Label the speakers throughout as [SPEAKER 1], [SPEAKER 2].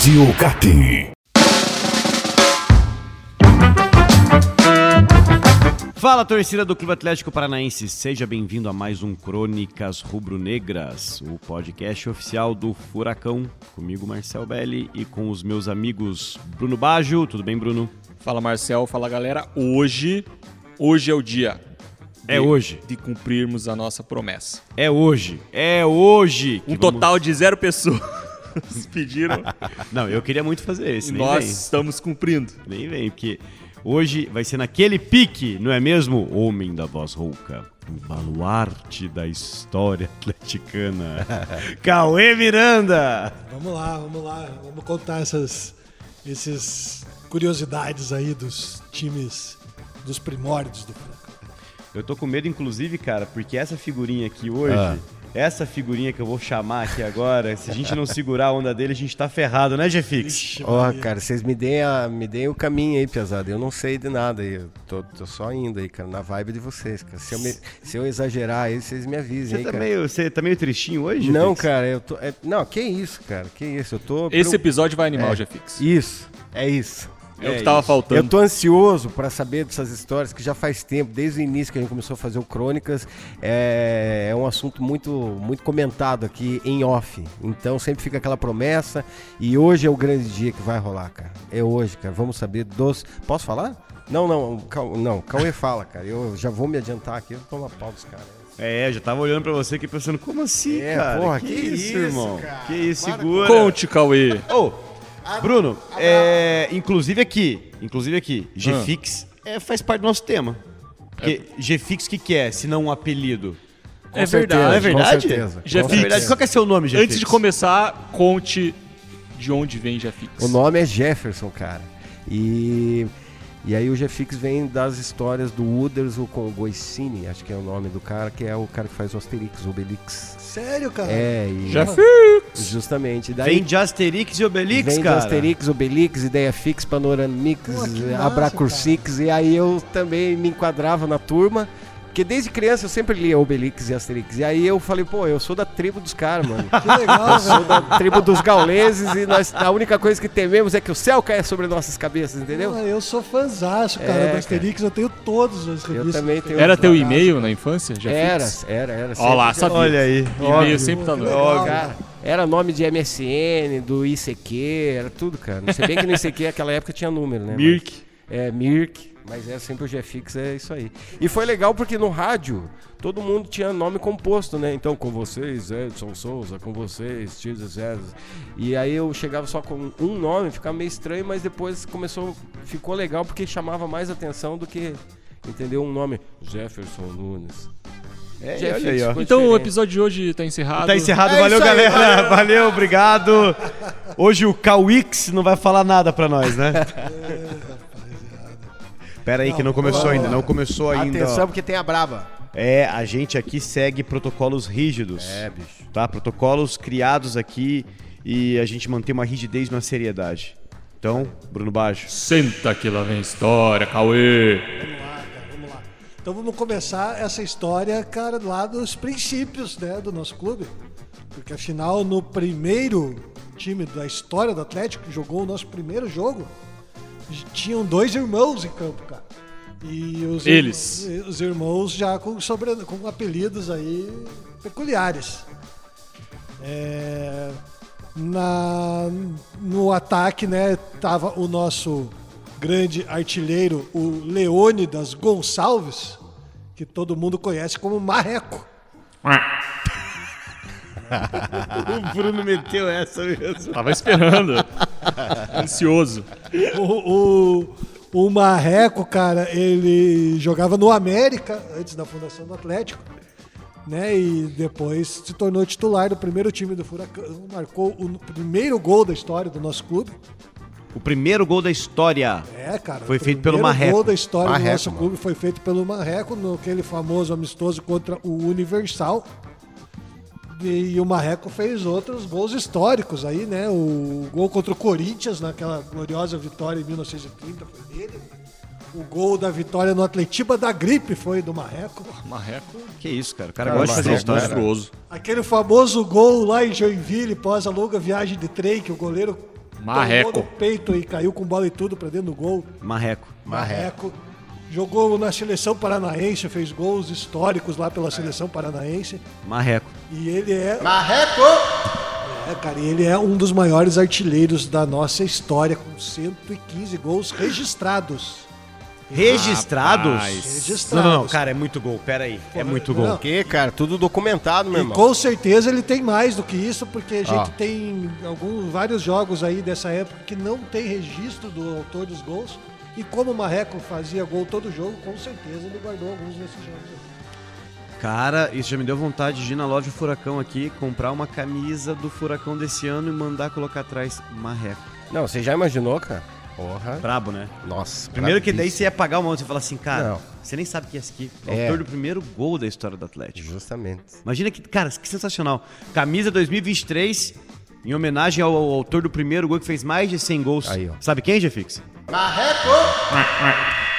[SPEAKER 1] Rádio Cap.
[SPEAKER 2] Fala, torcida do Clube Atlético Paranaense, seja bem-vindo a mais um Crônicas Rubro-Negras, o podcast oficial do Furacão, comigo Marcel Belli e com os meus amigos Bruno Baggio, tudo bem Bruno?
[SPEAKER 3] Fala Marcel, fala galera. Hoje, hoje é o dia.
[SPEAKER 2] É
[SPEAKER 3] de-
[SPEAKER 2] hoje.
[SPEAKER 3] De cumprirmos a nossa promessa.
[SPEAKER 2] É hoje, é hoje!
[SPEAKER 3] Um
[SPEAKER 2] vamos-
[SPEAKER 3] total de zero pessoas pediram
[SPEAKER 2] Não, eu queria muito fazer esse,
[SPEAKER 3] nós
[SPEAKER 2] vem,
[SPEAKER 3] estamos cumprindo.
[SPEAKER 2] nem vem, porque hoje vai ser naquele pique, não é mesmo? Homem da voz rouca, o baluarte da história atleticana, Cauê Miranda!
[SPEAKER 4] Vamos lá, vamos lá. Vamos contar essas esses curiosidades aí dos times dos primórdios do Furacão.
[SPEAKER 2] Eu tô com medo, inclusive, cara, porque essa figurinha aqui hoje, essa figurinha que eu vou chamar aqui agora, se a gente não segurar a onda dele, a gente tá ferrado, né, Jefix?
[SPEAKER 5] Ó,
[SPEAKER 4] Maria.
[SPEAKER 5] cara, vocês me deem, a, me deem o caminho aí, pesado. Eu não sei de nada aí. Eu tô, tô só indo aí, cara, na vibe de vocês, cara. Se eu, me- se eu exagerar aí, vocês me avisem
[SPEAKER 2] Você
[SPEAKER 5] aí,
[SPEAKER 2] tá,
[SPEAKER 5] cara.
[SPEAKER 2] meio, você tá meio tristinho hoje,
[SPEAKER 5] Não,
[SPEAKER 2] Jefix?
[SPEAKER 5] cara, eu tô. é- não, que isso, cara, que isso. Eu tô.
[SPEAKER 3] Esse
[SPEAKER 5] preo-
[SPEAKER 3] episódio vai animar
[SPEAKER 5] É.
[SPEAKER 3] o Jefix.
[SPEAKER 5] Isso, é isso.
[SPEAKER 3] É, o
[SPEAKER 2] é
[SPEAKER 3] que tava
[SPEAKER 2] isso.
[SPEAKER 3] faltando.
[SPEAKER 5] Eu tô ansioso pra saber dessas histórias que já faz tempo, desde o início que a gente começou a fazer o Crônicas, é, é um assunto muito, muito comentado aqui em off. Então sempre fica aquela promessa e hoje é o grande dia que vai rolar, cara. É hoje, cara. Vamos saber dos. Posso falar? Não, não, Cau- não. Cauê fala, cara. Eu já vou me adiantar aqui, eu tomo a pau dos caras.
[SPEAKER 2] É, eu já tava olhando pra você aqui pensando, como assim,
[SPEAKER 5] É,
[SPEAKER 2] cara?
[SPEAKER 5] porra,
[SPEAKER 2] que,
[SPEAKER 5] que
[SPEAKER 2] isso,
[SPEAKER 5] isso,
[SPEAKER 2] irmão?
[SPEAKER 5] cara?
[SPEAKER 2] Que isso,
[SPEAKER 5] Para
[SPEAKER 2] segura.
[SPEAKER 3] Conte, Cauê.
[SPEAKER 2] Ô, Bruno, é, inclusive aqui, inclusive aqui, Gfix é, faz parte do nosso tema. Porque Gfix, o que, que é, se não um apelido?
[SPEAKER 3] É
[SPEAKER 5] certeza,
[SPEAKER 3] verdade.
[SPEAKER 2] é verdade?
[SPEAKER 5] Com certeza.
[SPEAKER 3] Já.
[SPEAKER 2] É verdade, qual que é seu nome, Gfix?
[SPEAKER 3] Antes de começar, conte de onde vem Jefix.
[SPEAKER 5] O nome é Jefferson, cara. E, e aí o Jefix vem das histórias do Uderzo com o Goicini, acho que é o nome do cara, que é o cara que faz o Asterix, o Obelix.
[SPEAKER 4] Sério, cara?
[SPEAKER 5] É, e
[SPEAKER 3] Jefix.
[SPEAKER 5] justamente. Daí
[SPEAKER 2] Vem de Asterix e Obelix,
[SPEAKER 5] vem de
[SPEAKER 2] cara.
[SPEAKER 5] Asterix, Obelix, Ideia Fix, Panoramix, Abracursix, e aí eu também me enquadrava na turma. Porque desde criança eu sempre lia Obelix e Asterix. E aí eu falei, pô, eu sou da tribo dos caras, mano.
[SPEAKER 4] Que legal,
[SPEAKER 5] Sou
[SPEAKER 4] velho.
[SPEAKER 5] da tribo dos gauleses e nós, a única coisa que tememos é que o céu caia sobre nossas cabeças, entendeu?
[SPEAKER 4] Pô, Eu sou fãzaço, cara,
[SPEAKER 5] É,
[SPEAKER 4] do Asterix. Eu tenho todas as
[SPEAKER 5] Eu
[SPEAKER 4] revistas.
[SPEAKER 5] também tenho.
[SPEAKER 3] Era teu e-mail na infância,
[SPEAKER 5] Era,
[SPEAKER 3] Jefix?
[SPEAKER 5] era, era.
[SPEAKER 3] Ó lá,
[SPEAKER 5] sempre-
[SPEAKER 3] sabia.
[SPEAKER 2] Olha aí.
[SPEAKER 3] E-mail sempre tá no...
[SPEAKER 4] Legal.
[SPEAKER 5] Cara, era nome de MSN, do ICQ, era tudo, cara. Não sei bem que no ICQ naquela época tinha número, né?
[SPEAKER 3] Mirk.
[SPEAKER 5] Mas- é, Mirk, mas é sempre o GFix, é isso aí. E foi legal porque no rádio todo mundo tinha nome composto, né? Então, com vocês, Edson Souza, com vocês, Tio Zé. E aí eu chegava só com um nome, ficava meio estranho, mas depois começou, ficou legal porque chamava mais atenção do que, entendeu? Um nome, Jefferson Nunes.
[SPEAKER 2] É, olha aí, ó.
[SPEAKER 3] Então o episódio de hoje tá encerrado.
[SPEAKER 2] Tá encerrado,
[SPEAKER 4] É
[SPEAKER 2] valeu
[SPEAKER 4] aí,
[SPEAKER 2] galera, valeu. obrigado. Hoje o Cauix não vai falar nada pra nós, né? Pera aí que não começou ainda, não começou ainda. ó.
[SPEAKER 5] Atenção porque tem a braba.
[SPEAKER 2] É, a gente aqui segue protocolos rígidos.
[SPEAKER 5] É, bicho.
[SPEAKER 2] Tá? Protocolos criados aqui e a gente mantém uma rigidez e uma seriedade. Então, Bruno Baixo.
[SPEAKER 3] Senta que lá vem história, Cauê.
[SPEAKER 4] Vamos lá, cara, vamos lá. Então vamos começar essa história, cara, lá dos princípios, né, do nosso clube. Porque afinal, no primeiro time da história do Atlético, que jogou o nosso primeiro jogo, tinham dois irmãos em campo, cara. E os
[SPEAKER 3] Eles.
[SPEAKER 4] irmãos- os irmãos já com, sobre, com apelidos aí peculiares. É, na, no ataque, né, tava o nosso grande artilheiro, o Leônidas Gonçalves, que todo mundo conhece como Marreco.
[SPEAKER 2] O Bruno meteu essa mesmo.
[SPEAKER 3] Tava esperando. Ansioso.
[SPEAKER 4] O, o, o Marreco, cara, ele jogava no América antes da fundação do Atlético. Né, e depois se tornou titular do primeiro time do Furacão, marcou o primeiro gol da história do nosso clube.
[SPEAKER 2] O primeiro gol da história.
[SPEAKER 4] É, cara.
[SPEAKER 2] Foi
[SPEAKER 4] o
[SPEAKER 2] feito pelo
[SPEAKER 4] primeiro
[SPEAKER 2] Marreco.
[SPEAKER 4] gol da história
[SPEAKER 5] Marreco,
[SPEAKER 4] do nosso
[SPEAKER 5] mano.
[SPEAKER 4] clube foi feito pelo Marreco, naquele famoso amistoso contra o Universal. E o Marreco fez outros gols históricos aí, né? O gol contra o Corinthians, naquela gloriosa vitória em 1930, foi dele. O gol da vitória no Atletiba da Gripe foi do Marreco.
[SPEAKER 3] Marreco.
[SPEAKER 2] Que isso, cara. O cara
[SPEAKER 5] Cara,
[SPEAKER 2] gosta de fazer
[SPEAKER 5] Marreco,
[SPEAKER 2] história.
[SPEAKER 3] Monstruoso.
[SPEAKER 4] Aquele famoso gol lá em Joinville, pós a longa viagem de trem, que o goleiro
[SPEAKER 3] Marreco.
[SPEAKER 4] no peito e caiu com bola e tudo pra dentro do gol.
[SPEAKER 2] Marreco.
[SPEAKER 4] Marreco. Jogou na seleção paranaense, fez gols históricos lá pela seleção paranaense.
[SPEAKER 2] Marreco.
[SPEAKER 4] E ele é. Marreco! É, cara, e ele é um dos maiores artilheiros da nossa história, com 115 gols registrados.
[SPEAKER 2] Registrados?
[SPEAKER 3] Rapaz.
[SPEAKER 4] Registrados.
[SPEAKER 2] Não, não, cara, é muito gol. Pera aí. É muito gol.
[SPEAKER 4] Não.
[SPEAKER 5] O quê, cara? Tudo documentado, meu
[SPEAKER 4] E
[SPEAKER 5] irmão.
[SPEAKER 4] com certeza ele tem mais do que isso, porque a gente
[SPEAKER 5] Ó.
[SPEAKER 4] tem alguns, vários jogos aí dessa época que não tem registro do autor dos gols. E como o Marreco fazia gol todo jogo, com certeza ele guardou alguns desses jogos.
[SPEAKER 2] Cara, isso já me deu vontade de ir na loja do Furacão aqui, comprar uma camisa do Furacão desse ano e mandar colocar atrás Marreco.
[SPEAKER 5] Não, você já imaginou, cara? Porra.
[SPEAKER 2] Brabo, né?
[SPEAKER 5] Nossa.
[SPEAKER 2] Primeiro que daí você ia pagar uma outra, você fala assim, cara,
[SPEAKER 5] Não.
[SPEAKER 2] você nem sabe quem é esse aqui. É o
[SPEAKER 5] É.
[SPEAKER 2] autor do primeiro gol da história do Atlético.
[SPEAKER 5] Justamente.
[SPEAKER 2] Imagina que, cara, que sensacional. Camisa 2023, em homenagem ao, ao autor do primeiro gol que fez mais de 100 gols.
[SPEAKER 5] Aí, ó.
[SPEAKER 2] Sabe quem, Jefix?
[SPEAKER 4] Marreco!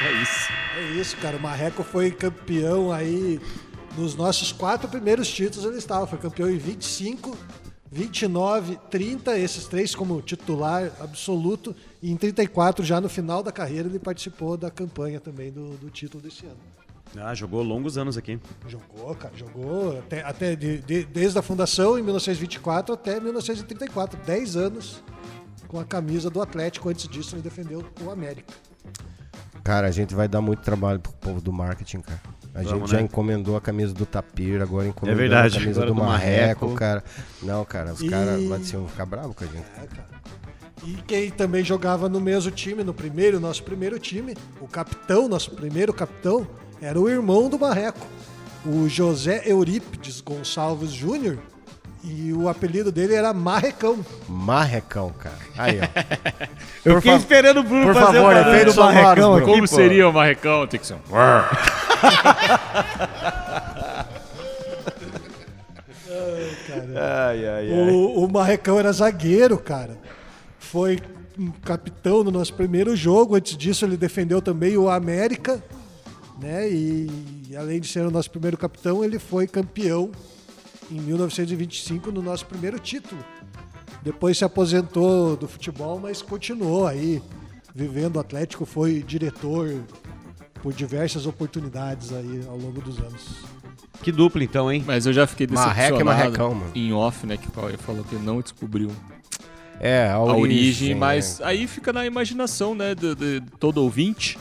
[SPEAKER 2] É isso.
[SPEAKER 4] É isso, cara. O Marreco foi campeão aí nos nossos quatro primeiros títulos ele estava. Foi campeão em 25, 29, 30, esses três como titular absoluto. E em 34, já no final da carreira, ele participou da campanha também do, do título desse ano.
[SPEAKER 2] Ah, jogou longos anos aqui.
[SPEAKER 4] Jogou, cara, jogou até, até de- de- desde a fundação em 1924 até 1934, 10 anos com a camisa do Atlético. Antes disso, ele defendeu o América.
[SPEAKER 5] Cara, a gente vai dar muito trabalho pro povo do marketing, cara. A
[SPEAKER 2] Vamos,
[SPEAKER 5] gente já
[SPEAKER 2] né?
[SPEAKER 5] encomendou a camisa do Tapir, agora encomendou
[SPEAKER 2] É verdade,
[SPEAKER 5] a camisa
[SPEAKER 2] agora
[SPEAKER 5] do,
[SPEAKER 2] do
[SPEAKER 5] Marreco,
[SPEAKER 2] Marreco.
[SPEAKER 5] cara. Não, cara, os
[SPEAKER 4] E-
[SPEAKER 5] caras vão ficar bravos com a gente.
[SPEAKER 4] É, cara. E quem também jogava no mesmo time, no primeiro, nosso primeiro time, o capitão, nosso primeiro capitão, era o irmão do Marreco, o José Eurípides Gonçalves Júnior, e o apelido dele era Marrecão.
[SPEAKER 5] Marrecão, cara. Aí, ó.
[SPEAKER 2] Eu
[SPEAKER 5] Por
[SPEAKER 2] fiquei esperando o Bruno
[SPEAKER 5] por
[SPEAKER 2] fazer
[SPEAKER 5] favor,
[SPEAKER 2] o barulho do Marrecão aqui,
[SPEAKER 3] Como
[SPEAKER 2] pô.
[SPEAKER 3] seria o Marrecão? Tem que ser um...
[SPEAKER 2] Ai, ai, ai.
[SPEAKER 4] O, o Marrecão era zagueiro, cara. Foi um capitão no nosso primeiro jogo. Antes disso, ele defendeu também o América. Né? E além de ser o nosso primeiro capitão, ele foi campeão em 1925 no nosso primeiro título. Depois se aposentou do futebol, mas continuou aí vivendo o Atlético. Foi diretor por diversas oportunidades aí ao longo dos anos.
[SPEAKER 2] Que dupla então, hein?
[SPEAKER 3] Mas eu já fiquei
[SPEAKER 5] é
[SPEAKER 3] decepcionado
[SPEAKER 5] marrecão, mano.
[SPEAKER 3] em off, né? Que o Cauê falou que não descobriu
[SPEAKER 5] É, a
[SPEAKER 3] a
[SPEAKER 5] origem.
[SPEAKER 3] origem, mas
[SPEAKER 5] né?
[SPEAKER 3] aí fica na imaginação, né? De, de todo ouvinte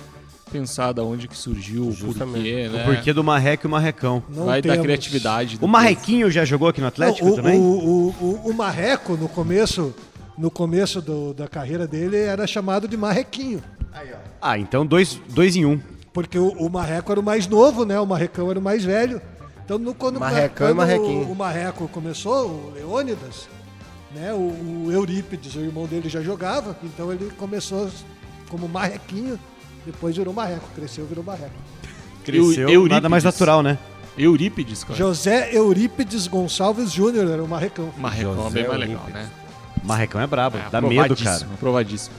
[SPEAKER 3] pensar da onde que surgiu, o
[SPEAKER 5] Justamente.
[SPEAKER 3] porquê, né?
[SPEAKER 2] O porquê do Marreco e o Marrecão.
[SPEAKER 4] Não
[SPEAKER 3] Vai da
[SPEAKER 4] temos-
[SPEAKER 3] criatividade.
[SPEAKER 2] O. Marrequinho já jogou aqui no Atlético
[SPEAKER 4] Não, o,
[SPEAKER 2] também?
[SPEAKER 4] O, o, o, o Marreco, no começo, no começo do- da carreira dele, era chamado de Marrequinho.
[SPEAKER 2] Ah, então dois, dois em um.
[SPEAKER 4] Porque o, o Marreco era o mais novo, né? O Marrecão era o mais velho. Então, no, quando,
[SPEAKER 5] Marrecão e
[SPEAKER 4] quando
[SPEAKER 5] Marrequinho.
[SPEAKER 4] o, o Marreco começou, o Leônidas, né? O, o Eurípides, o irmão dele, já jogava. Então, ele começou como Marrequinho, depois virou Marreco. Cresceu, virou Marreco.
[SPEAKER 2] Cresceu,
[SPEAKER 3] Eurípides.
[SPEAKER 2] nada mais natural, né?
[SPEAKER 3] Eurípides, cara.
[SPEAKER 4] José Eurípides Gonçalves Júnior era o Marrecão.
[SPEAKER 3] Marrecão é
[SPEAKER 5] José
[SPEAKER 3] bem mais
[SPEAKER 5] Eurípides.
[SPEAKER 3] legal, né?
[SPEAKER 2] Marrecão é brabo,
[SPEAKER 3] É,
[SPEAKER 2] dá medo, cara.
[SPEAKER 3] aprovadíssimo, Aprovadíssimo.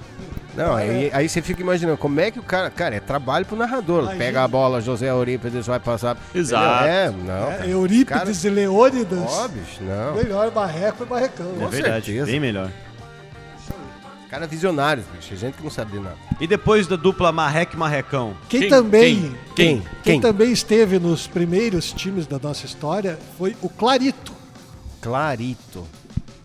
[SPEAKER 5] Não, aí, aí você fica imaginando como é que o cara. Cara, é trabalho pro narrador.
[SPEAKER 4] Imagina.
[SPEAKER 5] Pega a bola, José Eurípides vai passar.
[SPEAKER 3] Exato.
[SPEAKER 5] Entendeu? É, não.
[SPEAKER 4] É,
[SPEAKER 5] cara.
[SPEAKER 4] Eurípides e Leônidas.
[SPEAKER 5] Ó, bicho, não.
[SPEAKER 4] Melhor Marreco e Marrecão.
[SPEAKER 2] É verdade,
[SPEAKER 5] certeza.
[SPEAKER 2] bem melhor.
[SPEAKER 5] Cara visionário, bicho. Gente que não sabe de nada.
[SPEAKER 2] E depois da dupla Marreco e Marrecão?
[SPEAKER 4] Quem,
[SPEAKER 3] Quem?
[SPEAKER 4] também
[SPEAKER 3] Quem?
[SPEAKER 4] Quem? também esteve nos primeiros times da nossa história foi o Clarito.
[SPEAKER 5] Clarito.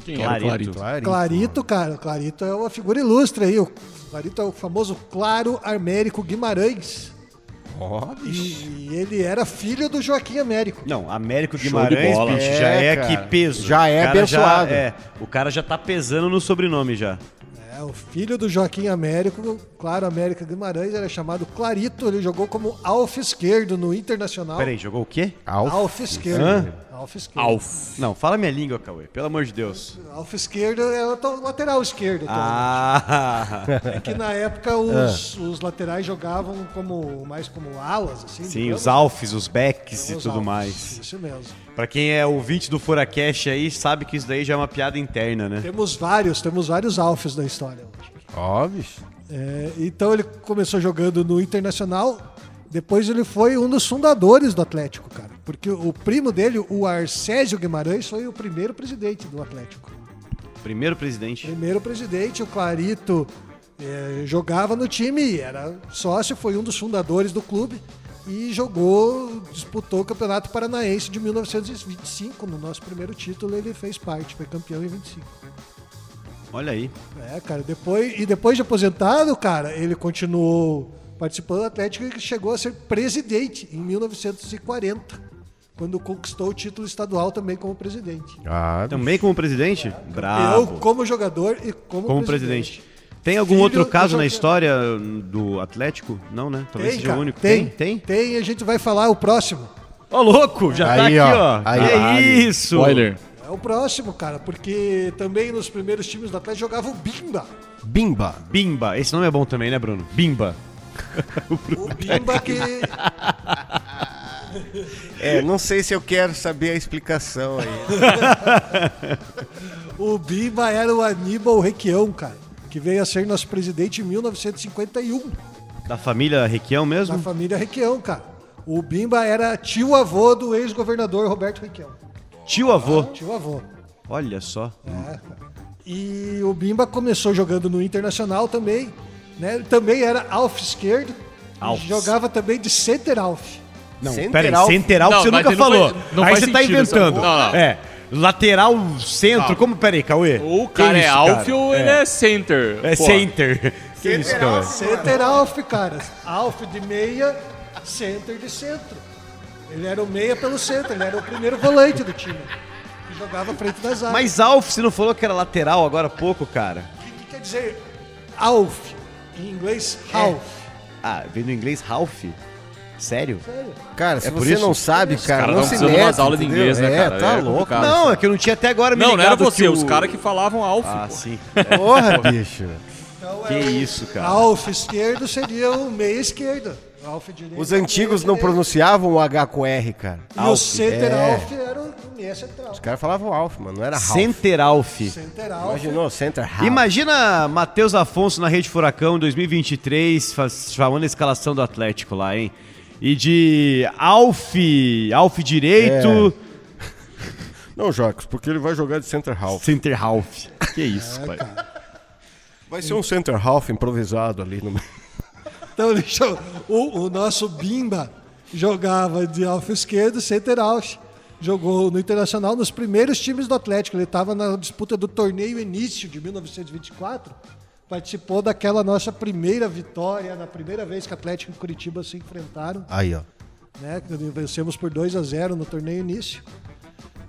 [SPEAKER 3] Quem
[SPEAKER 2] Clarito.
[SPEAKER 3] era o Clarito?
[SPEAKER 5] Clarito.
[SPEAKER 4] Clarito, cara, o Clarito é uma figura ilustre aí. O Clarito é o famoso Claro Armérico Guimarães.
[SPEAKER 5] Ó, bicho.
[SPEAKER 4] E ele era filho do Joaquim Américo.
[SPEAKER 2] Não, Américo Guimarães, bicho,
[SPEAKER 5] É,
[SPEAKER 2] já é
[SPEAKER 5] cara.
[SPEAKER 2] que peso.
[SPEAKER 5] Já é abençoado.
[SPEAKER 2] é, o cara já tá pesando no sobrenome já.
[SPEAKER 4] É, o filho do Joaquim Américo, Claro Américo Guimarães, era chamado Clarito. Ele jogou como alfa esquerdo no Internacional.
[SPEAKER 2] Peraí, jogou o quê?
[SPEAKER 5] Alf.
[SPEAKER 4] Alfa esquerdo.
[SPEAKER 2] Hã?
[SPEAKER 4] Alfa esquerdo.
[SPEAKER 3] Alf.
[SPEAKER 2] Não, fala minha língua, Cauê, pelo amor de Deus.
[SPEAKER 4] Alfa esquerdo é o lateral esquerdo.
[SPEAKER 2] Ah,
[SPEAKER 4] É que na época os, os laterais jogavam como mais como alas, assim.
[SPEAKER 2] sim,
[SPEAKER 4] digamos.
[SPEAKER 2] os alfs, os backs e
[SPEAKER 4] Os
[SPEAKER 2] tudo
[SPEAKER 4] alfos,
[SPEAKER 2] mais.
[SPEAKER 4] Isso mesmo.
[SPEAKER 2] Pra quem é ouvinte do Furacash aí, sabe que isso daí já é uma piada interna, né?
[SPEAKER 4] Temos vários, temos vários alfos da história.
[SPEAKER 5] Ó, bicho.
[SPEAKER 4] É, então ele começou jogando no Internacional, depois ele foi um dos fundadores do Atlético, cara. Porque o primo dele, o Arcésio Guimarães, foi o primeiro presidente do Atlético.
[SPEAKER 2] Primeiro presidente.
[SPEAKER 4] Primeiro presidente, o Clarito eh, jogava no time, era sócio, foi um dos fundadores do clube e jogou, disputou o Campeonato Paranaense de 1925. No nosso primeiro título ele fez parte, foi campeão em 25.
[SPEAKER 2] Olha aí.
[SPEAKER 4] É, cara, depois, e depois de aposentado, cara, ele continuou participando do Atlético e chegou a ser presidente em 1940, quando conquistou o título estadual também como presidente.
[SPEAKER 5] Ah,
[SPEAKER 2] Também como presidente?
[SPEAKER 4] Eu
[SPEAKER 2] Bravo.
[SPEAKER 4] como jogador e como,
[SPEAKER 2] Como presidente. Tem algum
[SPEAKER 4] Filho
[SPEAKER 2] outro caso na história do Atlético? Não, né? Talvez
[SPEAKER 4] Tem,
[SPEAKER 2] seja
[SPEAKER 4] cara,
[SPEAKER 2] o único.
[SPEAKER 4] Tem,
[SPEAKER 2] Tem?
[SPEAKER 4] tem. a gente vai falar o próximo.
[SPEAKER 2] Ô, louco! Já
[SPEAKER 5] Aí,
[SPEAKER 2] tá aqui,
[SPEAKER 5] ó.
[SPEAKER 2] ó.
[SPEAKER 5] Aí,
[SPEAKER 2] que
[SPEAKER 5] ó.
[SPEAKER 2] isso?
[SPEAKER 3] Spoiler.
[SPEAKER 4] É o próximo, cara, porque também nos primeiros times do Atlético jogava o Bimba.
[SPEAKER 5] Bimba.
[SPEAKER 2] Bimba. Esse nome é bom também, né, Bruno? Bimba.
[SPEAKER 4] O Bimba que
[SPEAKER 5] É, não sei se eu quero saber a explicação aí.
[SPEAKER 4] o Bimba era o Aníbal Requião, cara, que veio a ser nosso presidente em 1951,
[SPEAKER 2] Da família Requião
[SPEAKER 4] da
[SPEAKER 2] mesmo?
[SPEAKER 4] família Requião, cara. O Bimba era tio-avô do ex-governador Roberto Requião.
[SPEAKER 2] Tio avô.
[SPEAKER 4] Tio-avô.
[SPEAKER 2] Olha só.
[SPEAKER 4] É. E o Bimba começou jogando no Internacional também, né? Ele também era alf esquerdo.
[SPEAKER 2] Alf.
[SPEAKER 4] Jogava também de center alf.
[SPEAKER 2] Não,
[SPEAKER 5] Center
[SPEAKER 2] peraí,
[SPEAKER 5] alf.
[SPEAKER 2] central
[SPEAKER 3] Não,
[SPEAKER 2] você nunca
[SPEAKER 3] não
[SPEAKER 2] falou.
[SPEAKER 3] faz- não
[SPEAKER 2] Aí você tá
[SPEAKER 3] sentido
[SPEAKER 2] inventando.
[SPEAKER 3] Não, não.
[SPEAKER 2] É. Lateral, centro.
[SPEAKER 3] Não.
[SPEAKER 2] Como? Peraí, Cauê.
[SPEAKER 3] Ou o
[SPEAKER 2] Que
[SPEAKER 3] cara é
[SPEAKER 2] isso,
[SPEAKER 3] alf
[SPEAKER 2] cara?
[SPEAKER 3] ou ele é center.
[SPEAKER 2] É
[SPEAKER 3] Pô,
[SPEAKER 2] center. Que isso, Cauê?
[SPEAKER 4] Center alf, cara. Alf de meia, center de centro. Ele era o meia pelo centro, ele era o primeiro volante do time. Que jogava à frente das áreas.
[SPEAKER 2] Mas Alf, você não falou que era lateral agora há pouco, cara?
[SPEAKER 4] O que, que quer dizer alf? Em inglês, half.
[SPEAKER 2] Ah, veio no inglês Ralph? Sério?
[SPEAKER 4] Sério.
[SPEAKER 5] Cara, se
[SPEAKER 2] É
[SPEAKER 5] você
[SPEAKER 2] isso?
[SPEAKER 5] não sabe, cara,
[SPEAKER 3] caras
[SPEAKER 5] não se mete,
[SPEAKER 3] umas aulas de inglês, né,
[SPEAKER 5] É,
[SPEAKER 3] cara?
[SPEAKER 5] tá
[SPEAKER 3] É
[SPEAKER 5] louco.
[SPEAKER 2] Não, é que eu não tinha até agora me
[SPEAKER 3] Não, não era você,
[SPEAKER 2] o-
[SPEAKER 3] os caras que falavam alf.
[SPEAKER 2] Ah,
[SPEAKER 3] pô.
[SPEAKER 2] sim.
[SPEAKER 5] Porra, bicho.
[SPEAKER 4] Então,
[SPEAKER 2] Que
[SPEAKER 4] é o
[SPEAKER 2] isso, cara.
[SPEAKER 4] Alf esquerdo seria o meia esquerdo. Alf direito.
[SPEAKER 5] Os antigos não pronunciavam o H com R, cara.
[SPEAKER 4] E o
[SPEAKER 2] Alf,
[SPEAKER 4] center
[SPEAKER 5] é.
[SPEAKER 4] alf era o meia central.
[SPEAKER 5] Os caras falavam Alf, mano, não era Ralph.
[SPEAKER 2] Center Alf.
[SPEAKER 4] Center alf.
[SPEAKER 5] Imaginou? Center Ralph.
[SPEAKER 2] Imagina Matheus Afonso na Rede Furacão 2023, faz- chamando a escalação do Atlético lá, hein? E de Alf, Alf direito,
[SPEAKER 5] Não, Jocos, porque ele vai jogar de Center Half.
[SPEAKER 2] Center Ralph. Que isso, pai.
[SPEAKER 5] Vai ser um Center Half improvisado ali no.
[SPEAKER 4] Então, deixa o, o nosso Bimba jogava de alfa esquerdo, center alf. Jogou no Internacional nos primeiros times do Atlético. Ele estava na disputa do torneio início de 1924. Participou daquela nossa primeira vitória, na primeira vez que Atlético e Curitiba se enfrentaram.
[SPEAKER 5] Aí, ó.
[SPEAKER 4] né? Vencemos por 2 a 0 no torneio início.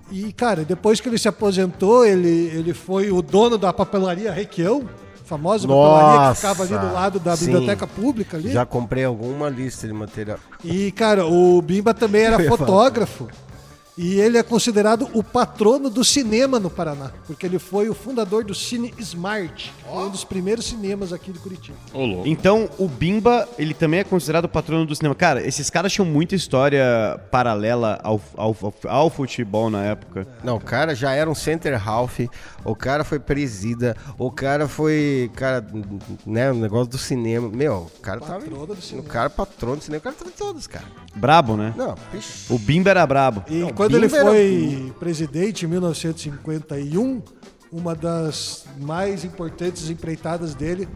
[SPEAKER 4] E, cara, depois que ele se aposentou, ele, ele foi o dono da papelaria Requião, famosa papelaria que
[SPEAKER 5] Nossa,
[SPEAKER 4] ficava ali do lado da
[SPEAKER 5] sim.
[SPEAKER 4] biblioteca pública ali.
[SPEAKER 5] Já comprei alguma lista de material.
[SPEAKER 4] E, cara, o Bimba também era fotógrafo. E ele é considerado o patrono do cinema no Paraná, porque ele foi o fundador do Cine Smart, que foi um dos primeiros cinemas aqui de Curitiba.
[SPEAKER 3] Ô, louco.
[SPEAKER 2] Então, o Bimba, ele também é considerado o patrono do cinema. Cara, esses caras tinham muita história paralela ao, ao, ao, ao futebol na época.
[SPEAKER 5] Não, o cara já era um Center Half, o cara foi presida, o cara foi, cara, né, o negócio do cinema. Meu, o cara tava.
[SPEAKER 4] Patrono do cinema.
[SPEAKER 5] O cara patrono do cinema, o cara tava em todos, cara.
[SPEAKER 2] Brabo, né?
[SPEAKER 5] Não, bicho.
[SPEAKER 2] O Bimba era brabo.
[SPEAKER 4] E
[SPEAKER 5] Não,
[SPEAKER 4] quando ele
[SPEAKER 5] Bimba era-
[SPEAKER 4] foi presidente em 1951, uma das mais importantes empreitadas dele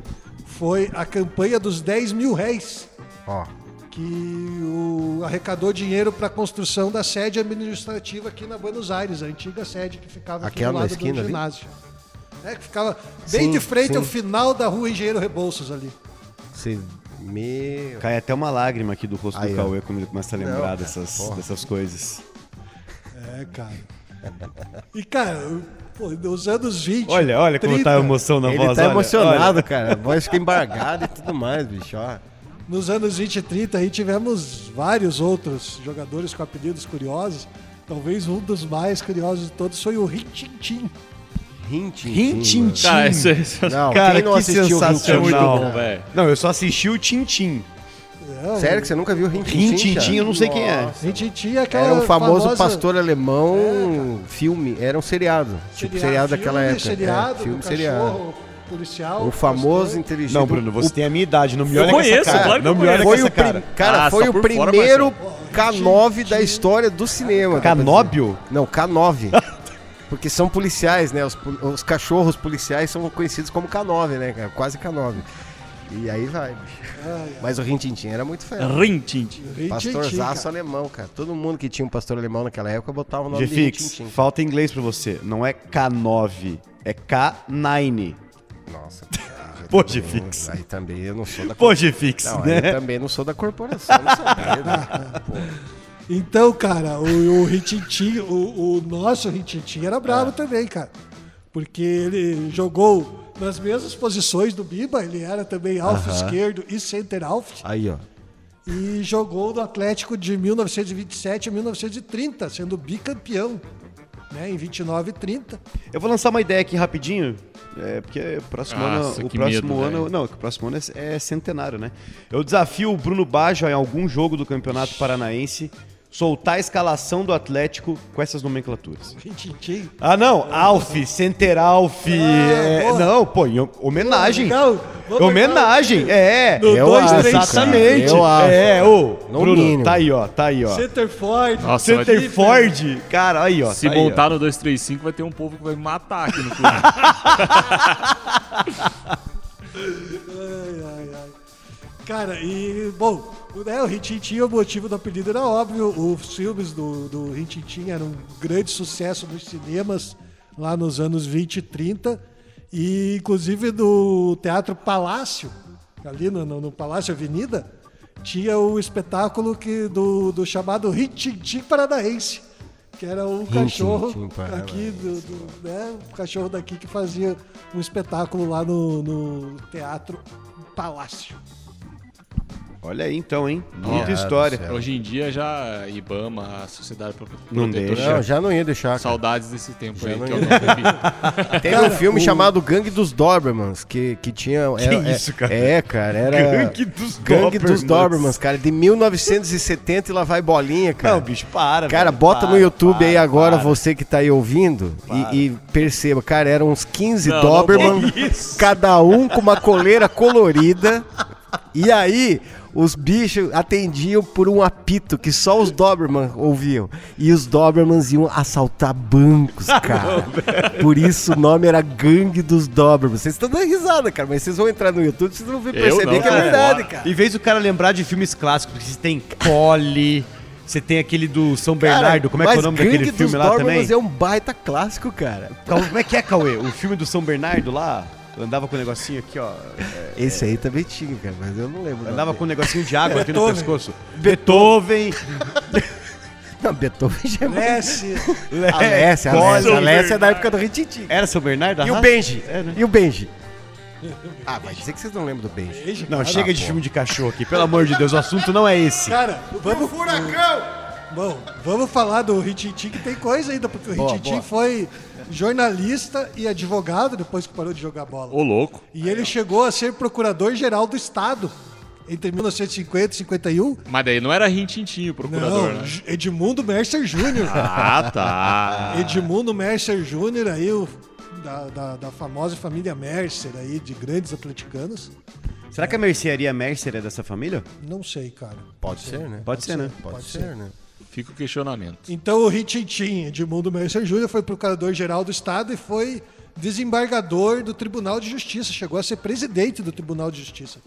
[SPEAKER 4] foi a campanha dos 10 mil réis,
[SPEAKER 5] Ó,
[SPEAKER 4] que o, arrecadou dinheiro para a construção da sede administrativa aqui na Buenos Aires, a antiga sede que ficava aqui
[SPEAKER 5] Aquela
[SPEAKER 4] do lado
[SPEAKER 5] esquina
[SPEAKER 4] do
[SPEAKER 5] ali?
[SPEAKER 4] ginásio. É, que ficava bem
[SPEAKER 5] Sim,
[SPEAKER 4] de frente
[SPEAKER 5] sim.
[SPEAKER 4] ao final da rua Engenheiro Rebouças ali.
[SPEAKER 5] você. Meu.
[SPEAKER 2] Cai até uma lágrima aqui do rosto
[SPEAKER 5] Aí,
[SPEAKER 2] do. Cauê quando ele começa a lembrar
[SPEAKER 5] Não,
[SPEAKER 2] dessas,
[SPEAKER 5] porra.
[SPEAKER 2] dessas coisas.
[SPEAKER 4] É, cara. E, cara, pô, nos anos 20.
[SPEAKER 2] Olha, olha como
[SPEAKER 4] 30,
[SPEAKER 2] tá a emoção na
[SPEAKER 5] Ele
[SPEAKER 2] voz.
[SPEAKER 5] tá
[SPEAKER 2] olha,
[SPEAKER 5] emocionado,
[SPEAKER 2] olha.
[SPEAKER 5] cara. A voz fica embargada e tudo mais, bicho, ó.
[SPEAKER 4] Nos anos 20 e 30 aí tivemos vários outros jogadores com apelidos curiosos. Talvez um dos mais curiosos de todos foi o Rintintin.
[SPEAKER 5] Rintin.
[SPEAKER 2] Rintintim.
[SPEAKER 3] Cara, isso, isso
[SPEAKER 5] Não,
[SPEAKER 2] Cara,
[SPEAKER 5] quem não
[SPEAKER 2] que
[SPEAKER 5] assistiu o
[SPEAKER 3] é
[SPEAKER 2] sensacional.
[SPEAKER 3] muito
[SPEAKER 5] Rintin?
[SPEAKER 3] bom, velho.
[SPEAKER 2] Não, eu só assisti o Tintim.
[SPEAKER 4] É,
[SPEAKER 5] Sério que você nunca viu Rintin?
[SPEAKER 2] Rintintim, eu não sei quem é.
[SPEAKER 4] Rintintin é aquela
[SPEAKER 5] Era um famoso
[SPEAKER 4] famosa-
[SPEAKER 5] pastor alemão, filme, era um seriado. Tipo, seriado daquela
[SPEAKER 4] filme,
[SPEAKER 5] época.
[SPEAKER 4] Seriado,
[SPEAKER 5] é, filme,
[SPEAKER 4] do
[SPEAKER 5] seriado.
[SPEAKER 4] policial.
[SPEAKER 5] O famoso inteligente.
[SPEAKER 2] Não, Bruno, você
[SPEAKER 5] o,
[SPEAKER 2] tem a minha idade, não me
[SPEAKER 3] Eu
[SPEAKER 2] olha com essa
[SPEAKER 3] conheço,
[SPEAKER 2] cara.
[SPEAKER 3] claro que
[SPEAKER 2] não
[SPEAKER 3] eu
[SPEAKER 2] me olha com essa cara.
[SPEAKER 5] Cara,
[SPEAKER 3] Ah,
[SPEAKER 5] foi o
[SPEAKER 3] por fora,
[SPEAKER 5] primeiro
[SPEAKER 3] Marcelo.
[SPEAKER 5] K9 da história do cinema.
[SPEAKER 2] Canóbio?
[SPEAKER 5] Não, K9. Porque são policiais, né? Os, os cachorros policiais são conhecidos como K9, né, cara? Quase K9. E aí vai, bicho. Mas o Rintintim era muito feio.
[SPEAKER 3] Rintint.
[SPEAKER 5] Pastorzaço alemão, cara. Todo mundo que tinha um pastor alemão naquela época botava o nome de
[SPEAKER 2] G-Fix,
[SPEAKER 5] Rintintim.
[SPEAKER 2] falta inglês pra você. Não é K9, é K9.
[SPEAKER 5] Nossa.
[SPEAKER 2] Pô,
[SPEAKER 5] também-
[SPEAKER 2] G-Fix.
[SPEAKER 5] Aí também eu não sou da
[SPEAKER 2] Pô, G-Fix,
[SPEAKER 5] Não, aí eu
[SPEAKER 2] né?
[SPEAKER 5] também não sou da corporação, não sabia, né? Pô.
[SPEAKER 4] Então, cara, o, o Rintintim, o, o nosso Rintintim era brabo também, cara. Porque ele jogou nas mesmas posições do Biba, ele era também alvo esquerdo e center alvo.
[SPEAKER 5] Aí, ó.
[SPEAKER 4] E jogou no Atlético de 1927 a 1930, sendo bicampeão. Né, em 29 e 30.
[SPEAKER 2] Eu vou lançar uma ideia aqui rapidinho. É, porque o próximo
[SPEAKER 3] Nossa,
[SPEAKER 2] ano. O
[SPEAKER 3] que
[SPEAKER 2] próximo
[SPEAKER 3] medo,
[SPEAKER 2] ano. Não, o próximo ano é, é centenário, né? Eu desafio o Bruno Baggio em algum jogo do Campeonato Paranaense soltar a escalação do Atlético com essas nomenclaturas. Ah, não, Alf, Center Alf. é,
[SPEAKER 4] boa.
[SPEAKER 2] não, pô, em homenagem.
[SPEAKER 4] Legal. Vamos
[SPEAKER 2] Homenagem, é.
[SPEAKER 4] No
[SPEAKER 5] Eu
[SPEAKER 4] dois,
[SPEAKER 5] acho,
[SPEAKER 4] três,
[SPEAKER 2] Exatamente.
[SPEAKER 5] Eu acho.
[SPEAKER 2] É, ô,
[SPEAKER 5] No
[SPEAKER 2] Bruno,
[SPEAKER 5] mínimo.
[SPEAKER 2] tá aí, ó, tá aí, ó.
[SPEAKER 4] Center Ford.
[SPEAKER 3] Nossa,
[SPEAKER 2] Center Ford, cara, aí, ó.
[SPEAKER 3] se
[SPEAKER 2] tá aí, ó.
[SPEAKER 3] montar no 235, vai ter um povo que vai me matar aqui no clube.
[SPEAKER 4] Ai, ai, ai. Cara, e, bom, né, o Rintintim, o motivo do apelido era óbvio. Os filmes do, do Rintintim eram um grande sucesso nos cinemas lá nos anos 20 e 30. E, inclusive, no Teatro Palácio, ali no, no- Palácio Avenida, tinha o espetáculo que, do, do chamado Rintintim Paranaense. Que era um cachorro aqui, do, do- né, um cachorro daqui que fazia um espetáculo lá no, no Teatro Palácio.
[SPEAKER 2] Olha aí então, hein? Muita história.
[SPEAKER 3] Hoje em dia já IBAMA, a Sociedade
[SPEAKER 2] Não
[SPEAKER 3] Protetora,
[SPEAKER 2] deixa.
[SPEAKER 5] Não, já não ia deixar. cara.
[SPEAKER 3] Saudades desse tempo
[SPEAKER 5] Já
[SPEAKER 3] aí
[SPEAKER 5] não
[SPEAKER 3] que eu não.
[SPEAKER 5] Teve
[SPEAKER 4] Cara,
[SPEAKER 5] um filme
[SPEAKER 4] o-
[SPEAKER 5] chamado Gangue dos Dobermans, que, que tinha. era- é-
[SPEAKER 2] isso, cara?
[SPEAKER 5] É, cara, era.
[SPEAKER 2] Gangue dos
[SPEAKER 5] Gangue dos
[SPEAKER 2] Dobermans.
[SPEAKER 5] Dobermans, cara, de 1970 e lá vai bolinha, cara.
[SPEAKER 2] Não, bicho, para.
[SPEAKER 5] Cara,
[SPEAKER 2] velho,
[SPEAKER 5] bota no
[SPEAKER 2] para,
[SPEAKER 5] YouTube aí
[SPEAKER 2] para,
[SPEAKER 5] agora,
[SPEAKER 2] para.
[SPEAKER 5] você que tá aí ouvindo, e, e perceba, cara, eram uns 15
[SPEAKER 3] Não, não
[SPEAKER 5] Doberman,
[SPEAKER 2] Que
[SPEAKER 5] cada um com uma coleira colorida. E aí, os bichos atendiam por um apito que só os Doberman ouviam. E os Dobermans iam assaltar bancos, cara. por isso o nome era Gangue dos Dobermans. Vocês estão dando risada, cara, mas vocês vão entrar no YouTube, vocês vão perceber
[SPEAKER 3] não,
[SPEAKER 5] que é
[SPEAKER 3] cara.
[SPEAKER 5] verdade, cara.
[SPEAKER 2] Em vez do cara lembrar de filmes clássicos, porque tem Polly, você tem aquele do São Bernardo, como é que é o
[SPEAKER 5] mas
[SPEAKER 2] nome
[SPEAKER 5] Gangue
[SPEAKER 2] daquele filme lá
[SPEAKER 5] Dobermans
[SPEAKER 2] também?
[SPEAKER 5] é um baita clássico, cara.
[SPEAKER 2] Como é que é, Cauê? O filme do São Bernardo lá? Andava com um negocinho aqui, ó.
[SPEAKER 5] Esse aí também tinha, cara, mas eu não lembro. o
[SPEAKER 2] Andava com um negocinho de água aqui no pescoço. Beethoven.
[SPEAKER 5] Não, Beethoven já é. Lécia, a Lécia é da época do Rititi.
[SPEAKER 2] Era São Bernardo?
[SPEAKER 5] E o. Benji?
[SPEAKER 2] É, né?
[SPEAKER 5] E o Benji? Ah, vai dizer que vocês não lembram do Benji.
[SPEAKER 4] Benji,
[SPEAKER 2] Não,
[SPEAKER 4] cara.
[SPEAKER 2] chega de filme de cachorro aqui, pelo amor de Deus, o assunto não é esse.
[SPEAKER 4] Cara, vamos. Bom, vamos falar do Rintintim que tem coisa ainda, porque o
[SPEAKER 5] boa.
[SPEAKER 4] foi jornalista e advogado depois que parou de jogar bola.
[SPEAKER 3] Ô, louco.
[SPEAKER 4] E ele chegou a ser procurador-geral do Estado entre 1950 e 51.
[SPEAKER 3] Mas daí não era Rintintinho o procurador,
[SPEAKER 4] Não,
[SPEAKER 3] né?
[SPEAKER 4] Edmundo Mercer Júnior.
[SPEAKER 3] Ah, tá.
[SPEAKER 4] Edmundo Mercer Júnior, aí, o, da, da, da famosa família Mercer, aí, de grandes atleticanos.
[SPEAKER 2] Será que a mercearia Mercer é dessa família?
[SPEAKER 4] Não sei, cara.
[SPEAKER 5] Pode ser, né?
[SPEAKER 2] Pode ser, né?
[SPEAKER 5] Pode,
[SPEAKER 4] Pode
[SPEAKER 5] ser,
[SPEAKER 4] ser.
[SPEAKER 5] né?
[SPEAKER 3] Fica o questionamento.
[SPEAKER 4] Então o Rintintim, Edmundo Mercer Júnior, foi procurador-geral do Estado e foi desembargador do Tribunal de Justiça. Chegou a ser presidente do Tribunal de Justiça.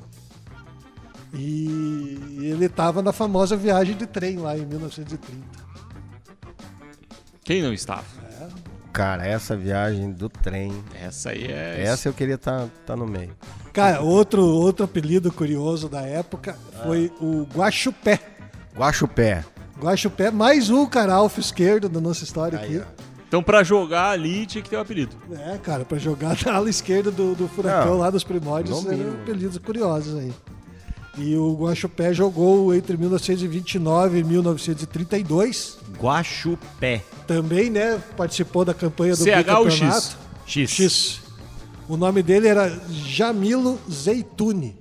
[SPEAKER 4] E ele estava na famosa viagem de trem lá em 1930.
[SPEAKER 3] Quem não estava?
[SPEAKER 5] Cara, essa viagem do trem,
[SPEAKER 3] Essa aí é.
[SPEAKER 5] essa eu queria estar tá, no meio.
[SPEAKER 4] Cara, outro, outro apelido curioso da época foi o Guaxupé.
[SPEAKER 5] Guaxupé.
[SPEAKER 4] Guaxupé, mais um cara alfa esquerdo da nossa história aqui.
[SPEAKER 3] Então, pra jogar ali, tinha que ter um apelido.
[SPEAKER 4] É, cara, pra jogar na ala esquerda do, do Furacão
[SPEAKER 5] Não,
[SPEAKER 4] lá dos primórdios, eram
[SPEAKER 5] mínimo.
[SPEAKER 4] apelidos curiosos aí. E o Guaxupé jogou entre 1929 e 1932.
[SPEAKER 2] Guaxupé.
[SPEAKER 4] Também, né, participou da campanha do
[SPEAKER 3] CH ou
[SPEAKER 4] bicampeonato.
[SPEAKER 2] X.
[SPEAKER 4] X. O nome dele era Jamilo Zeituni.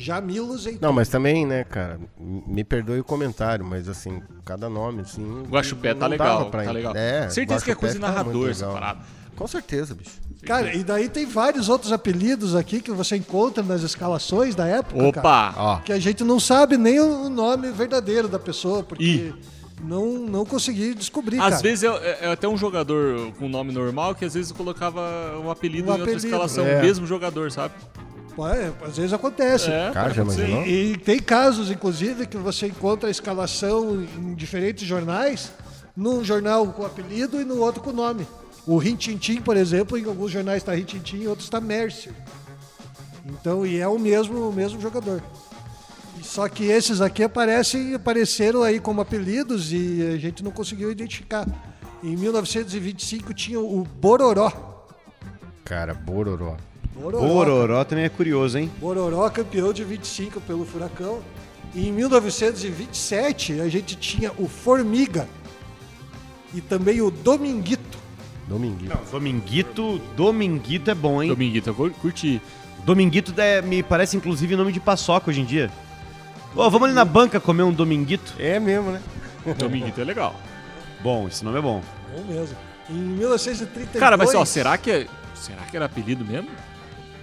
[SPEAKER 4] Jamilo Zeituni.
[SPEAKER 5] Não, mas também, né, cara, me perdoe o comentário, mas assim, cada nome, assim.
[SPEAKER 3] Guaxupé tá legal,
[SPEAKER 5] pra
[SPEAKER 3] tá legal.
[SPEAKER 5] É,
[SPEAKER 3] Certeza que é coisa de narrador essa parada.
[SPEAKER 5] Com certeza, bicho.
[SPEAKER 4] Cara, e daí tem vários outros apelidos aqui que você encontra nas escalações da época. cara.
[SPEAKER 3] Opa!
[SPEAKER 5] Ó,
[SPEAKER 4] que a gente não sabe nem o nome verdadeiro da pessoa, porque
[SPEAKER 3] Ih.
[SPEAKER 4] não, não consegui descobrir,
[SPEAKER 3] Às
[SPEAKER 4] cara.
[SPEAKER 3] vezes é, é- até um jogador com nome normal que às vezes colocava um apelido
[SPEAKER 4] Um
[SPEAKER 3] em outra
[SPEAKER 4] apelido.
[SPEAKER 3] escalação,
[SPEAKER 5] É.
[SPEAKER 3] mesmo jogador, sabe?
[SPEAKER 4] É, às vezes acontece.
[SPEAKER 3] É,
[SPEAKER 5] Cara,
[SPEAKER 3] pode
[SPEAKER 5] já imaginou?
[SPEAKER 4] E, e tem casos, inclusive, que você encontra a escalação em diferentes jornais, num jornal com apelido e no outro com nome. O Rintintim, por exemplo, em alguns jornais está Rintintim, em outros está Mercer. Então, e é o mesmo, o mesmo jogador. E Só que esses aqui aparecem, apareceram aí como apelidos e a gente não conseguiu identificar. Em 1925 tinha o Bororó.
[SPEAKER 5] Cara, Bororó.
[SPEAKER 4] Bororó.
[SPEAKER 2] Bororó também é curioso, hein?
[SPEAKER 4] Bororó campeão de 25 pelo Furacão. E em 1927 a gente tinha o Formiga e também o Dominguito.
[SPEAKER 5] Dominguinho.
[SPEAKER 2] Dominguito, Dominguito é bom, hein?
[SPEAKER 3] Dominguito, eu cur- curti.
[SPEAKER 2] Dominguito é- me parece inclusive nome de paçoca hoje em dia. Ô, vamos ali na banca comer um Dominguito?
[SPEAKER 5] É mesmo, né?
[SPEAKER 3] Dominguito é legal.
[SPEAKER 2] Bom, esse nome é bom.
[SPEAKER 4] Bom mesmo. Em 1932.
[SPEAKER 3] Cara, mas ó, será que é. Será que era apelido mesmo?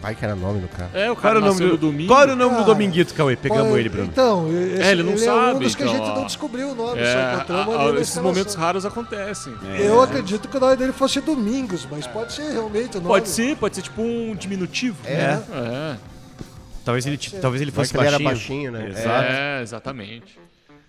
[SPEAKER 5] Pai que era nome do cara.
[SPEAKER 3] É, o cara
[SPEAKER 2] era o nome
[SPEAKER 3] nasceu
[SPEAKER 2] do,
[SPEAKER 3] no domingo.
[SPEAKER 2] Qual era o nome do
[SPEAKER 4] Cara,
[SPEAKER 2] Dominguito, Cauê? Pegamos
[SPEAKER 4] Pô,
[SPEAKER 2] ele, Bruno.
[SPEAKER 4] Então, esse,
[SPEAKER 3] É, ele não
[SPEAKER 4] é um
[SPEAKER 3] sabe,
[SPEAKER 4] dos que a
[SPEAKER 3] então,
[SPEAKER 4] gente
[SPEAKER 3] ó.
[SPEAKER 4] não descobriu o nome,
[SPEAKER 3] É,
[SPEAKER 4] só encontramos
[SPEAKER 3] a-
[SPEAKER 4] ali
[SPEAKER 3] a-
[SPEAKER 4] na
[SPEAKER 3] esses momentos raros acontecem.
[SPEAKER 2] É.
[SPEAKER 4] Eu acredito que o nome dele fosse Domingos, mas pode ser realmente o nome.
[SPEAKER 3] Pode ser, pode ser tipo um diminutivo.
[SPEAKER 2] É.
[SPEAKER 3] É,
[SPEAKER 2] Talvez ele, talvez ele fosse
[SPEAKER 5] que ele era
[SPEAKER 2] baixinho.
[SPEAKER 5] baixinho, né?
[SPEAKER 2] Exato.
[SPEAKER 3] É, exatamente.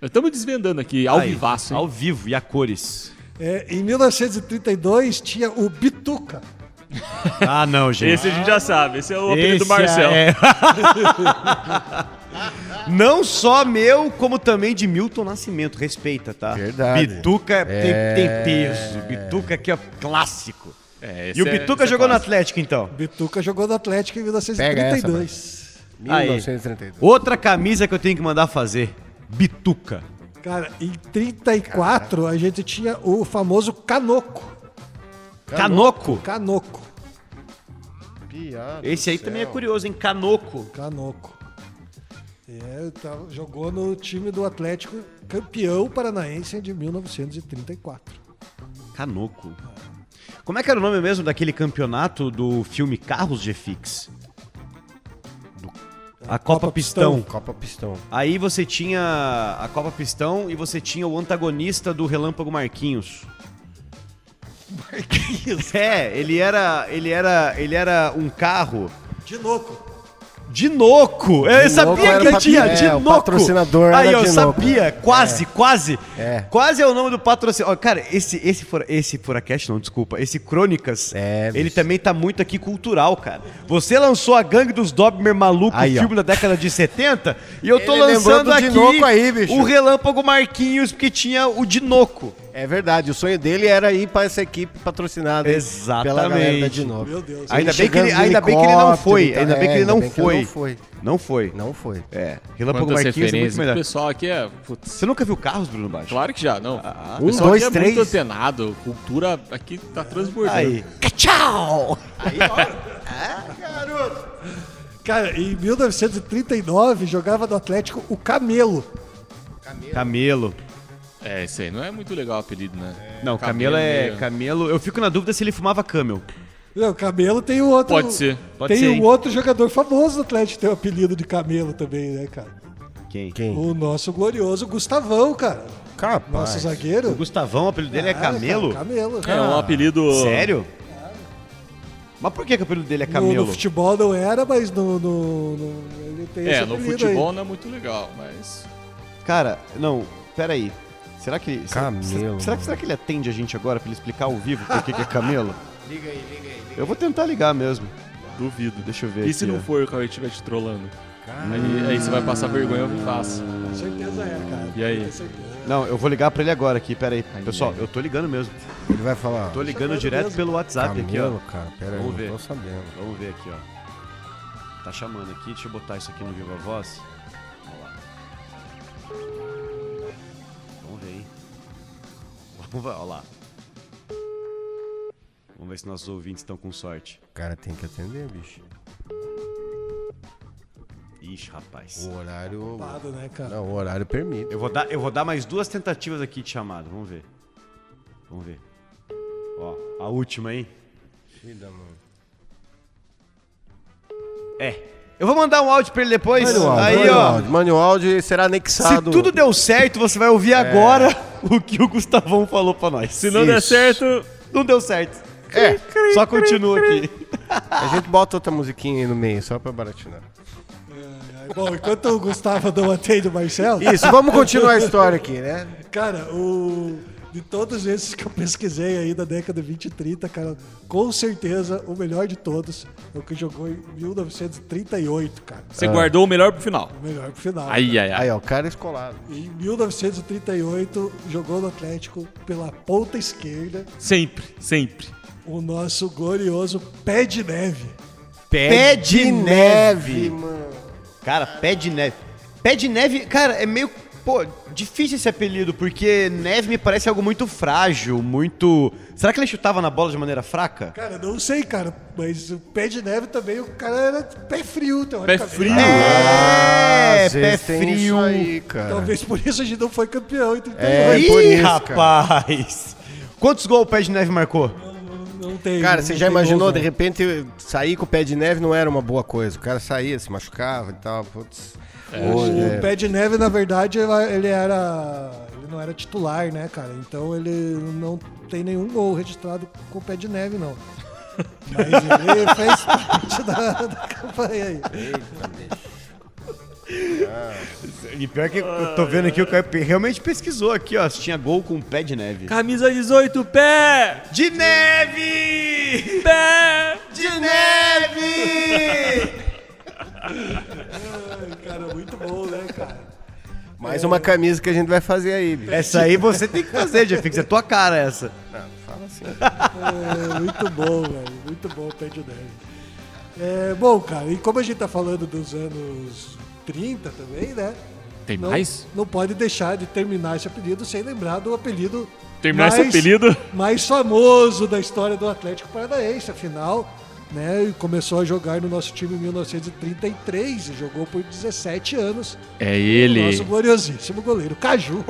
[SPEAKER 3] Estamos desvendando aqui, ao
[SPEAKER 2] Aí,
[SPEAKER 3] vivaço, hein?
[SPEAKER 2] Ao vivo, e a cores.
[SPEAKER 4] É, em 1932 tinha o Bituca.
[SPEAKER 2] Ah, não, gente.
[SPEAKER 3] Esse a gente já sabe, esse é o apelido do Marcel.
[SPEAKER 2] é- Não só meu, como também de Milton Nascimento. Respeita, tá?
[SPEAKER 5] Verdade.
[SPEAKER 2] Bituca tem,
[SPEAKER 5] É.
[SPEAKER 2] tem peso. Bituca aqui é clássico.
[SPEAKER 3] É,
[SPEAKER 2] E o
[SPEAKER 3] é-
[SPEAKER 2] Bituca
[SPEAKER 3] é
[SPEAKER 2] jogou no
[SPEAKER 3] clássico.
[SPEAKER 2] Atlético, então.
[SPEAKER 4] Bituca jogou no Atlético em
[SPEAKER 5] Pega essa,
[SPEAKER 4] 1932.
[SPEAKER 2] Aí.
[SPEAKER 5] 1932.
[SPEAKER 2] Outra camisa que eu tenho que mandar fazer. Bituca.
[SPEAKER 4] Cara, em 34 a gente tinha o famoso Canoco.
[SPEAKER 2] Canoco.
[SPEAKER 4] Canoco.
[SPEAKER 5] Piada
[SPEAKER 2] Esse aí também é curioso, hein? Canoco.
[SPEAKER 4] Canoco. É, tava- jogou no time do Atlético campeão paranaense de 1934.
[SPEAKER 2] Canoco. Como é que era o nome mesmo daquele campeonato do filme Carros GFix? A Copa,
[SPEAKER 4] Copa
[SPEAKER 2] Pistão.
[SPEAKER 5] Copa Pistão.
[SPEAKER 2] Aí você tinha a Copa Pistão e você tinha o antagonista do Relâmpago Marquinhos. Marquinhos? É, ele era, ele era, ele era um carro
[SPEAKER 4] Dinoco.
[SPEAKER 2] Dinoco. Eu
[SPEAKER 5] Dinoco
[SPEAKER 2] sabia que tinha
[SPEAKER 5] é, o
[SPEAKER 2] Dinoco.
[SPEAKER 5] patrocinador
[SPEAKER 2] Aí eu
[SPEAKER 5] Dinoco.
[SPEAKER 2] sabia, quase, quase.
[SPEAKER 5] É.
[SPEAKER 2] Quase é o nome do patrocinador. Cara, esse esse fora, esse Furacast não, desculpa, esse Crônicas,
[SPEAKER 5] É,
[SPEAKER 2] ele
[SPEAKER 5] bicho.
[SPEAKER 2] também tá muito aqui cultural, cara. Você lançou a Gangue dos Doberman maluco,
[SPEAKER 5] Aí, ó.
[SPEAKER 2] filme da década de 70, e eu tô
[SPEAKER 5] Ele
[SPEAKER 2] lançando
[SPEAKER 5] do
[SPEAKER 2] aqui
[SPEAKER 5] aí,
[SPEAKER 2] o Relâmpago Marquinhos, porque tinha o Dinoco.
[SPEAKER 5] É verdade, o sonho dele era ir para essa equipe patrocinada pela
[SPEAKER 2] Exatamente.
[SPEAKER 5] galera de novo.
[SPEAKER 4] Meu Deus.
[SPEAKER 2] Ainda bem que ele, ainda bem que ele não foi,
[SPEAKER 5] tal.
[SPEAKER 2] ainda bem que
[SPEAKER 5] É,
[SPEAKER 2] ele não
[SPEAKER 5] bem que
[SPEAKER 2] foi.
[SPEAKER 5] não foi.
[SPEAKER 2] Não foi.
[SPEAKER 5] Não foi.
[SPEAKER 2] É, Relâmpago
[SPEAKER 3] Quantas
[SPEAKER 2] Marquinhos é muito
[SPEAKER 3] referências. O
[SPEAKER 2] melhor.
[SPEAKER 3] pessoal aqui é. Putz,
[SPEAKER 2] Você nunca viu Carros, Bruno Baixo?
[SPEAKER 3] claro que já, não.
[SPEAKER 2] Ah,
[SPEAKER 3] o
[SPEAKER 5] um,
[SPEAKER 3] pessoal
[SPEAKER 5] dois,
[SPEAKER 3] aqui é
[SPEAKER 5] três.
[SPEAKER 3] muito antenado. Cultura aqui tá transbordando.
[SPEAKER 2] Aí. Tchau!
[SPEAKER 4] Cara, em 1939 jogava no Atlético o Camelo.
[SPEAKER 2] Camelo.
[SPEAKER 3] É, esse aí não é muito legal o apelido, né?
[SPEAKER 2] Não, Camelo, é.
[SPEAKER 3] meio-
[SPEAKER 2] Camelo. Eu fico na dúvida se ele fumava camel.
[SPEAKER 4] Não, Camelo tem o outro.
[SPEAKER 3] Pode ser.
[SPEAKER 2] Pode
[SPEAKER 4] tem
[SPEAKER 2] ser,
[SPEAKER 4] um
[SPEAKER 2] hein?
[SPEAKER 4] outro jogador famoso do Atlético que tem o apelido de Camelo também, né, cara?
[SPEAKER 2] Quem?
[SPEAKER 5] Quem?
[SPEAKER 4] O nosso glorioso Gustavão, cara.
[SPEAKER 5] Capaz.
[SPEAKER 4] Nosso
[SPEAKER 2] O
[SPEAKER 4] zagueiro.
[SPEAKER 2] Gustavo, o apelido dele é
[SPEAKER 4] Ah, cara,
[SPEAKER 2] Camelo?
[SPEAKER 4] Camelo.
[SPEAKER 3] É um apelido.
[SPEAKER 2] Sério? Mas por que, que o apelido dele é
[SPEAKER 4] No,
[SPEAKER 2] Camelo?
[SPEAKER 4] no futebol não era, mas no, no- no- ele tem
[SPEAKER 3] É,
[SPEAKER 4] esse
[SPEAKER 3] no
[SPEAKER 4] apelido
[SPEAKER 3] futebol
[SPEAKER 4] aí.
[SPEAKER 3] não é muito legal, mas.
[SPEAKER 2] Cara, não, peraí. Será que,
[SPEAKER 5] Camelo,
[SPEAKER 2] será, será, que- será que ele atende a gente agora pra ele explicar ao vivo por que que é Camelo?
[SPEAKER 5] Liga aí, liga aí.
[SPEAKER 2] Eu vou tentar ligar mesmo.
[SPEAKER 3] Duvido.
[SPEAKER 2] Deixa eu ver
[SPEAKER 3] E se
[SPEAKER 2] aqui,
[SPEAKER 3] não
[SPEAKER 2] ó.
[SPEAKER 3] for o Cauê estiver te trollando? Aí, aí você vai passar vergonha ao vivaço.
[SPEAKER 4] Com certeza é, cara.
[SPEAKER 3] E aí?
[SPEAKER 4] Com certeza.
[SPEAKER 2] Não, eu vou ligar pra ele agora aqui, peraí.
[SPEAKER 3] Ai,
[SPEAKER 2] Pessoal,
[SPEAKER 3] ai.
[SPEAKER 2] eu tô ligando mesmo.
[SPEAKER 5] Ele vai falar.
[SPEAKER 2] Tô ligando direto
[SPEAKER 4] mesmo.
[SPEAKER 2] pelo WhatsApp aqui, ó.
[SPEAKER 5] Cara. Pera aí,
[SPEAKER 2] Vamos
[SPEAKER 5] não
[SPEAKER 2] ver.
[SPEAKER 5] tô sabendo.
[SPEAKER 2] Vamos ver aqui, ó. Tá chamando aqui, deixa eu botar isso aqui no Viva Voz. Vamos ver, ó lá. Vamos ver se nossos ouvintes estão com sorte.
[SPEAKER 5] O cara tem que atender, bicho.
[SPEAKER 2] Ixi, rapaz.
[SPEAKER 5] O horário.
[SPEAKER 4] Ocupado, né, cara?
[SPEAKER 5] Não, o horário permite.
[SPEAKER 2] Eu vou dar, eu vou dar mais duas tentativas aqui de chamada. Vamos ver. Vamos ver. Ó, a última, hein?
[SPEAKER 5] Filha, mano.
[SPEAKER 2] É. Eu vou mandar um áudio pra ele depois.
[SPEAKER 5] Áudio,
[SPEAKER 2] Aí, ó.
[SPEAKER 5] áudio. Mande o áudio e será
[SPEAKER 2] Se
[SPEAKER 5] anexado.
[SPEAKER 2] tudo deu certo, você vai ouvir agora o que o Gustavão falou pra nós.
[SPEAKER 3] Se não der
[SPEAKER 5] Isso.
[SPEAKER 3] certo,
[SPEAKER 2] Não deu certo.
[SPEAKER 5] É,
[SPEAKER 2] Só continua aqui.
[SPEAKER 5] a gente bota outra musiquinha aí no meio, só pra baratinar.
[SPEAKER 4] Bom, enquanto o Gustavo não atende o Marcelo,
[SPEAKER 5] Isso, vamos continuar a história aqui, né?
[SPEAKER 4] cara, o... de todos esses que eu pesquisei aí da década de 20 e 30, cara, com certeza o melhor de todos é o que jogou em 1938, cara.
[SPEAKER 3] você guardou o melhor pro final.
[SPEAKER 4] O melhor pro final.
[SPEAKER 3] Ai, ai, ai.
[SPEAKER 5] Aí, ó, o cara é escolado.
[SPEAKER 4] Em 1938, jogou no Atlético pela ponta esquerda
[SPEAKER 3] Sempre, sempre.
[SPEAKER 4] o nosso glorioso Pé de Neve.
[SPEAKER 2] Pé de neve.
[SPEAKER 5] mano.
[SPEAKER 2] Cara, pé de neve. Pé de neve, cara, é meio. Pô, difícil esse apelido, porque neve me parece algo muito frágil, muito. Será que ele chutava na bola de maneira fraca?
[SPEAKER 4] Cara, não sei, cara, mas o Pé de Neve também, o cara era pé frio,
[SPEAKER 3] Pé
[SPEAKER 4] teoricamente.
[SPEAKER 3] frio.
[SPEAKER 2] É,
[SPEAKER 5] Às
[SPEAKER 2] pé frio.
[SPEAKER 5] Aí, cara.
[SPEAKER 4] Talvez por isso a gente não foi campeão em 38.
[SPEAKER 5] É,
[SPEAKER 2] Ih,
[SPEAKER 5] por isso, cara.
[SPEAKER 2] rapaz! Quantos gols o pé de neve marcou?
[SPEAKER 4] Não tem.
[SPEAKER 5] Cara,
[SPEAKER 4] não
[SPEAKER 5] você já
[SPEAKER 4] tem
[SPEAKER 5] imaginou,
[SPEAKER 4] gol,
[SPEAKER 5] de repente, sair com o pé de neve não era uma boa coisa. O cara saía, se machucava e tal. Putz.
[SPEAKER 4] O
[SPEAKER 5] é.
[SPEAKER 4] Pé de Neve, na verdade, ele- era. Ele não era titular, né, cara? Então ele não tem nenhum gol registrado com o Pé de Neve, não. Mas ele fez parte da, da campanha aí.
[SPEAKER 2] E pior que eu tô vendo aqui, o Caio realmente pesquisou aqui, ó, se tinha gol com pé de neve.
[SPEAKER 3] Camisa 18, pé!
[SPEAKER 2] De neve!
[SPEAKER 3] Pé!
[SPEAKER 2] De neve!
[SPEAKER 4] Ai, cara, muito bom, né, cara?
[SPEAKER 5] Mais uma camisa que a gente vai fazer aí, bicho.
[SPEAKER 2] Essa aí você tem que fazer, Jeffix, é tua cara essa.
[SPEAKER 5] Fala assim.
[SPEAKER 4] É, muito bom, velho. Muito bom o Pé de Neve. É, bom, cara, e como a gente tá falando dos anos 30 também, né?
[SPEAKER 3] Tem
[SPEAKER 4] Não,
[SPEAKER 3] mais?
[SPEAKER 4] não pode deixar de terminar esse apelido sem lembrar do apelido
[SPEAKER 3] Terminar esse
[SPEAKER 4] mais-
[SPEAKER 3] apelido?
[SPEAKER 4] mais famoso da história do Atlético Paranaense, afinal, né? e Começou a jogar no nosso time em 1933 e jogou por 17 anos.
[SPEAKER 3] É
[SPEAKER 4] O
[SPEAKER 3] ele.
[SPEAKER 4] nosso gloriosíssimo goleiro Caju.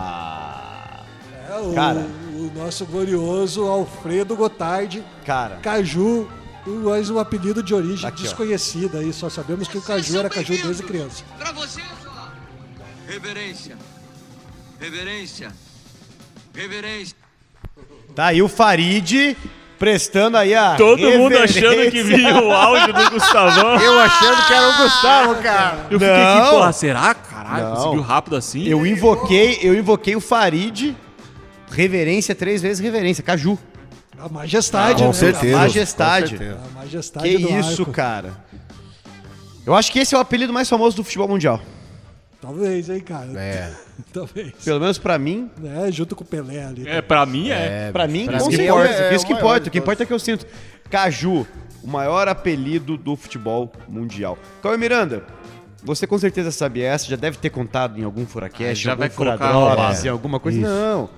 [SPEAKER 2] Opa!
[SPEAKER 4] É, o,
[SPEAKER 2] Cara.
[SPEAKER 4] o nosso glorioso Alfredo Gotardi.
[SPEAKER 2] Cara,
[SPEAKER 4] Caju, mais um apelido de origem
[SPEAKER 2] Aqui,
[SPEAKER 4] desconhecida aí, só sabemos que o Caju era Caju desde criança.
[SPEAKER 1] Pra vocês, ó. Reverência. Reverência. Reverência.
[SPEAKER 2] Tá aí o Farid prestando aí a
[SPEAKER 3] Todo mundo
[SPEAKER 2] reverência.
[SPEAKER 3] achando que vinha o áudio do Gustavão.
[SPEAKER 5] Eu achando que era o Gustavo, cara.
[SPEAKER 3] Eu fiquei
[SPEAKER 2] Não.
[SPEAKER 3] aqui, porra, será? Caralho,
[SPEAKER 2] Não.
[SPEAKER 3] conseguiu rápido assim?
[SPEAKER 2] Eu invoquei, eu invoquei o Farid, reverência, três vezes reverência, Caju.
[SPEAKER 4] A majestade,
[SPEAKER 5] Com
[SPEAKER 4] né?
[SPEAKER 5] certeza.
[SPEAKER 2] majestade.
[SPEAKER 5] com certeza.
[SPEAKER 4] A majestade
[SPEAKER 2] Que
[SPEAKER 4] do
[SPEAKER 2] isso,
[SPEAKER 4] arco.
[SPEAKER 2] cara. Eu acho que esse é o apelido mais famoso do futebol mundial.
[SPEAKER 4] Talvez, hein, cara.
[SPEAKER 5] É.
[SPEAKER 4] Talvez.
[SPEAKER 2] Pelo menos pra mim.
[SPEAKER 4] Né? Junto com o Pelé ali.
[SPEAKER 3] É, pra mim é.
[SPEAKER 2] Pra mim,
[SPEAKER 5] pra
[SPEAKER 2] com certeza.
[SPEAKER 5] é é
[SPEAKER 2] isso que
[SPEAKER 5] o maior
[SPEAKER 2] importa. O que importa é que eu sinto. Caju, o maior apelido do futebol mundial. Cauê Miranda, você com certeza sabe essa, já deve ter contado em algum
[SPEAKER 3] Ah,
[SPEAKER 2] Furacast,
[SPEAKER 3] já
[SPEAKER 2] algum
[SPEAKER 3] vai roubada.
[SPEAKER 2] em alguma coisa.
[SPEAKER 5] Isso.
[SPEAKER 2] Não.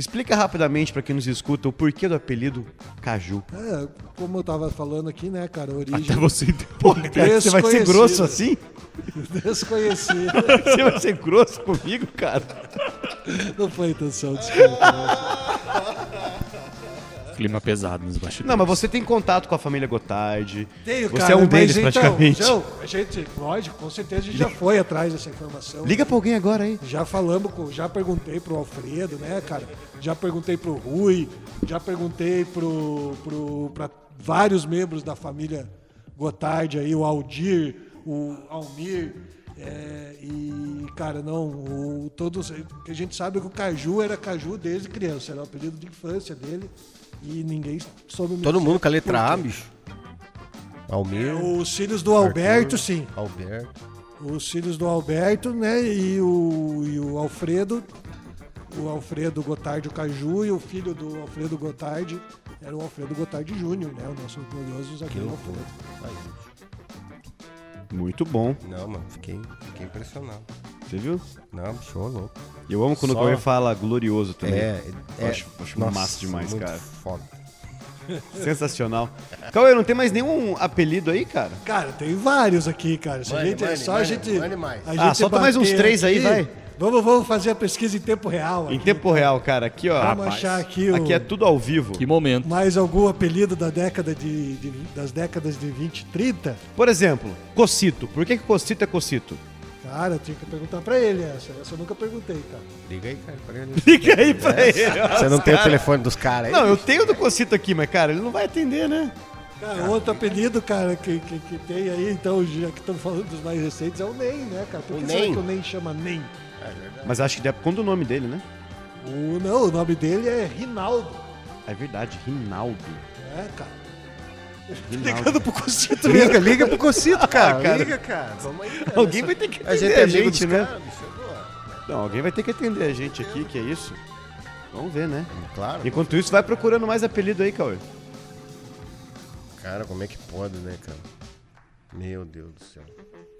[SPEAKER 2] Explica rapidamente pra quem nos escuta o porquê do apelido Caju.
[SPEAKER 4] É, como eu tava falando aqui, né, cara, a origem
[SPEAKER 3] Até você.
[SPEAKER 2] Porra, cara, você vai ser
[SPEAKER 4] Desconhecido.
[SPEAKER 2] grosso assim?
[SPEAKER 4] desconhecida.
[SPEAKER 2] Você vai ser grosso comigo, cara?
[SPEAKER 4] Não foi a intenção, desculpa.
[SPEAKER 3] Clima pesado nos bastidores.
[SPEAKER 2] Não, mas você tem contato com a família Gotardi.
[SPEAKER 4] Tenho,
[SPEAKER 2] você
[SPEAKER 4] cara,
[SPEAKER 2] é um
[SPEAKER 4] mas
[SPEAKER 2] deles
[SPEAKER 4] então,
[SPEAKER 2] praticamente.
[SPEAKER 4] Então, a gente, lógico, com certeza a gente já foi atrás dessa informação.
[SPEAKER 2] Liga pra alguém agora aí.
[SPEAKER 4] Já falamos, com, já perguntei pro Alfredo, né, cara? Já perguntei pro Rui, já perguntei pro, pro, pra vários membros da família Gotardi aí, o Aldir, o Almir. é, e, cara, não, o, todos. que A gente sabe é que o Caju era Caju desde criança, era o apelido de infância dele. E ninguém soube me
[SPEAKER 5] Todo
[SPEAKER 4] dizer
[SPEAKER 5] mundo com a letra A, bicho. Almir,
[SPEAKER 4] Os filhos do Alberto, sim.
[SPEAKER 5] Alberto.
[SPEAKER 4] Os filhos do Alberto, né? E o, e o Alfredo. O Alfredo Gotardi o Caju e o filho do Alfredo Gotardi era o Alfredo Gotardi Júnior, né? O nosso glorioso zagueiro Alfredo.
[SPEAKER 2] Muito bom.
[SPEAKER 5] Não, mano, fiquei, fiquei impressionado.
[SPEAKER 2] Você viu?
[SPEAKER 5] Não, show louco.
[SPEAKER 2] Eu amo quando
[SPEAKER 5] Só-
[SPEAKER 2] o Cauê fala glorioso também.
[SPEAKER 5] É,
[SPEAKER 2] Eu
[SPEAKER 5] é
[SPEAKER 2] acho, acho
[SPEAKER 5] nossa,
[SPEAKER 2] massa demais,
[SPEAKER 5] muito
[SPEAKER 2] cara.
[SPEAKER 5] Foda.
[SPEAKER 2] Sensacional. Cauê, não tem mais nenhum apelido aí, cara?
[SPEAKER 4] Cara, tem vários aqui, cara. Se a gente, é só a gente.
[SPEAKER 5] mais.
[SPEAKER 4] a
[SPEAKER 2] Ah,
[SPEAKER 4] gente
[SPEAKER 2] solta mais uns três aí,
[SPEAKER 4] aqui.
[SPEAKER 2] vai.
[SPEAKER 4] Vamos, vamos fazer a pesquisa em tempo real.
[SPEAKER 2] Em
[SPEAKER 4] aqui.
[SPEAKER 2] tempo real, cara. Aqui, ó.
[SPEAKER 4] Vamos achar aqui o.
[SPEAKER 2] Aqui é tudo ao vivo.
[SPEAKER 3] Que momento.
[SPEAKER 4] Mais algum apelido da década de, de- das décadas de 20 e 30?
[SPEAKER 2] Por exemplo, Cocito. Por que, que Cocito é Cocito?
[SPEAKER 4] Cara, eu tinha que perguntar pra ele essa. Essa eu nunca perguntei, cara.
[SPEAKER 5] Liga aí, cara. pra ele.
[SPEAKER 2] Liga aí pra ele.
[SPEAKER 5] Você não tem o telefone dos caras aí?
[SPEAKER 2] Não, eu tenho do Cocito aqui, mas, cara, ele não vai atender, né?
[SPEAKER 4] Cara, outro apelido, cara, que, que, que tem aí, então, já que estamos falando dos mais recentes, é o NEM, né, cara? Por
[SPEAKER 5] O
[SPEAKER 4] que será
[SPEAKER 5] NEM?
[SPEAKER 4] que o NEM chama NEM?
[SPEAKER 2] Mas acho que deve quando o nome dele, né?
[SPEAKER 4] O, não, o nome dele é Rinaldo.
[SPEAKER 2] É verdade, Rinaldo.
[SPEAKER 4] É, cara. Ligando pro Cocito
[SPEAKER 5] Liga, liga pro Cocito, cara.
[SPEAKER 2] Ah, cara.
[SPEAKER 5] Liga, cara. Vamos aí, cara.
[SPEAKER 2] Alguém vai ter que
[SPEAKER 5] A
[SPEAKER 2] atender
[SPEAKER 5] gente
[SPEAKER 2] a
[SPEAKER 5] é amigo
[SPEAKER 2] gente, né?
[SPEAKER 5] bicho. Agora.
[SPEAKER 2] Não, alguém vai ter que atender a gente aqui, que é isso. Vamos ver, né?
[SPEAKER 5] Claro.
[SPEAKER 2] Enquanto isso, vai procurando mais apelido aí, Cauê.
[SPEAKER 5] Cara, como é que pode, né, cara? Meu Deus do céu.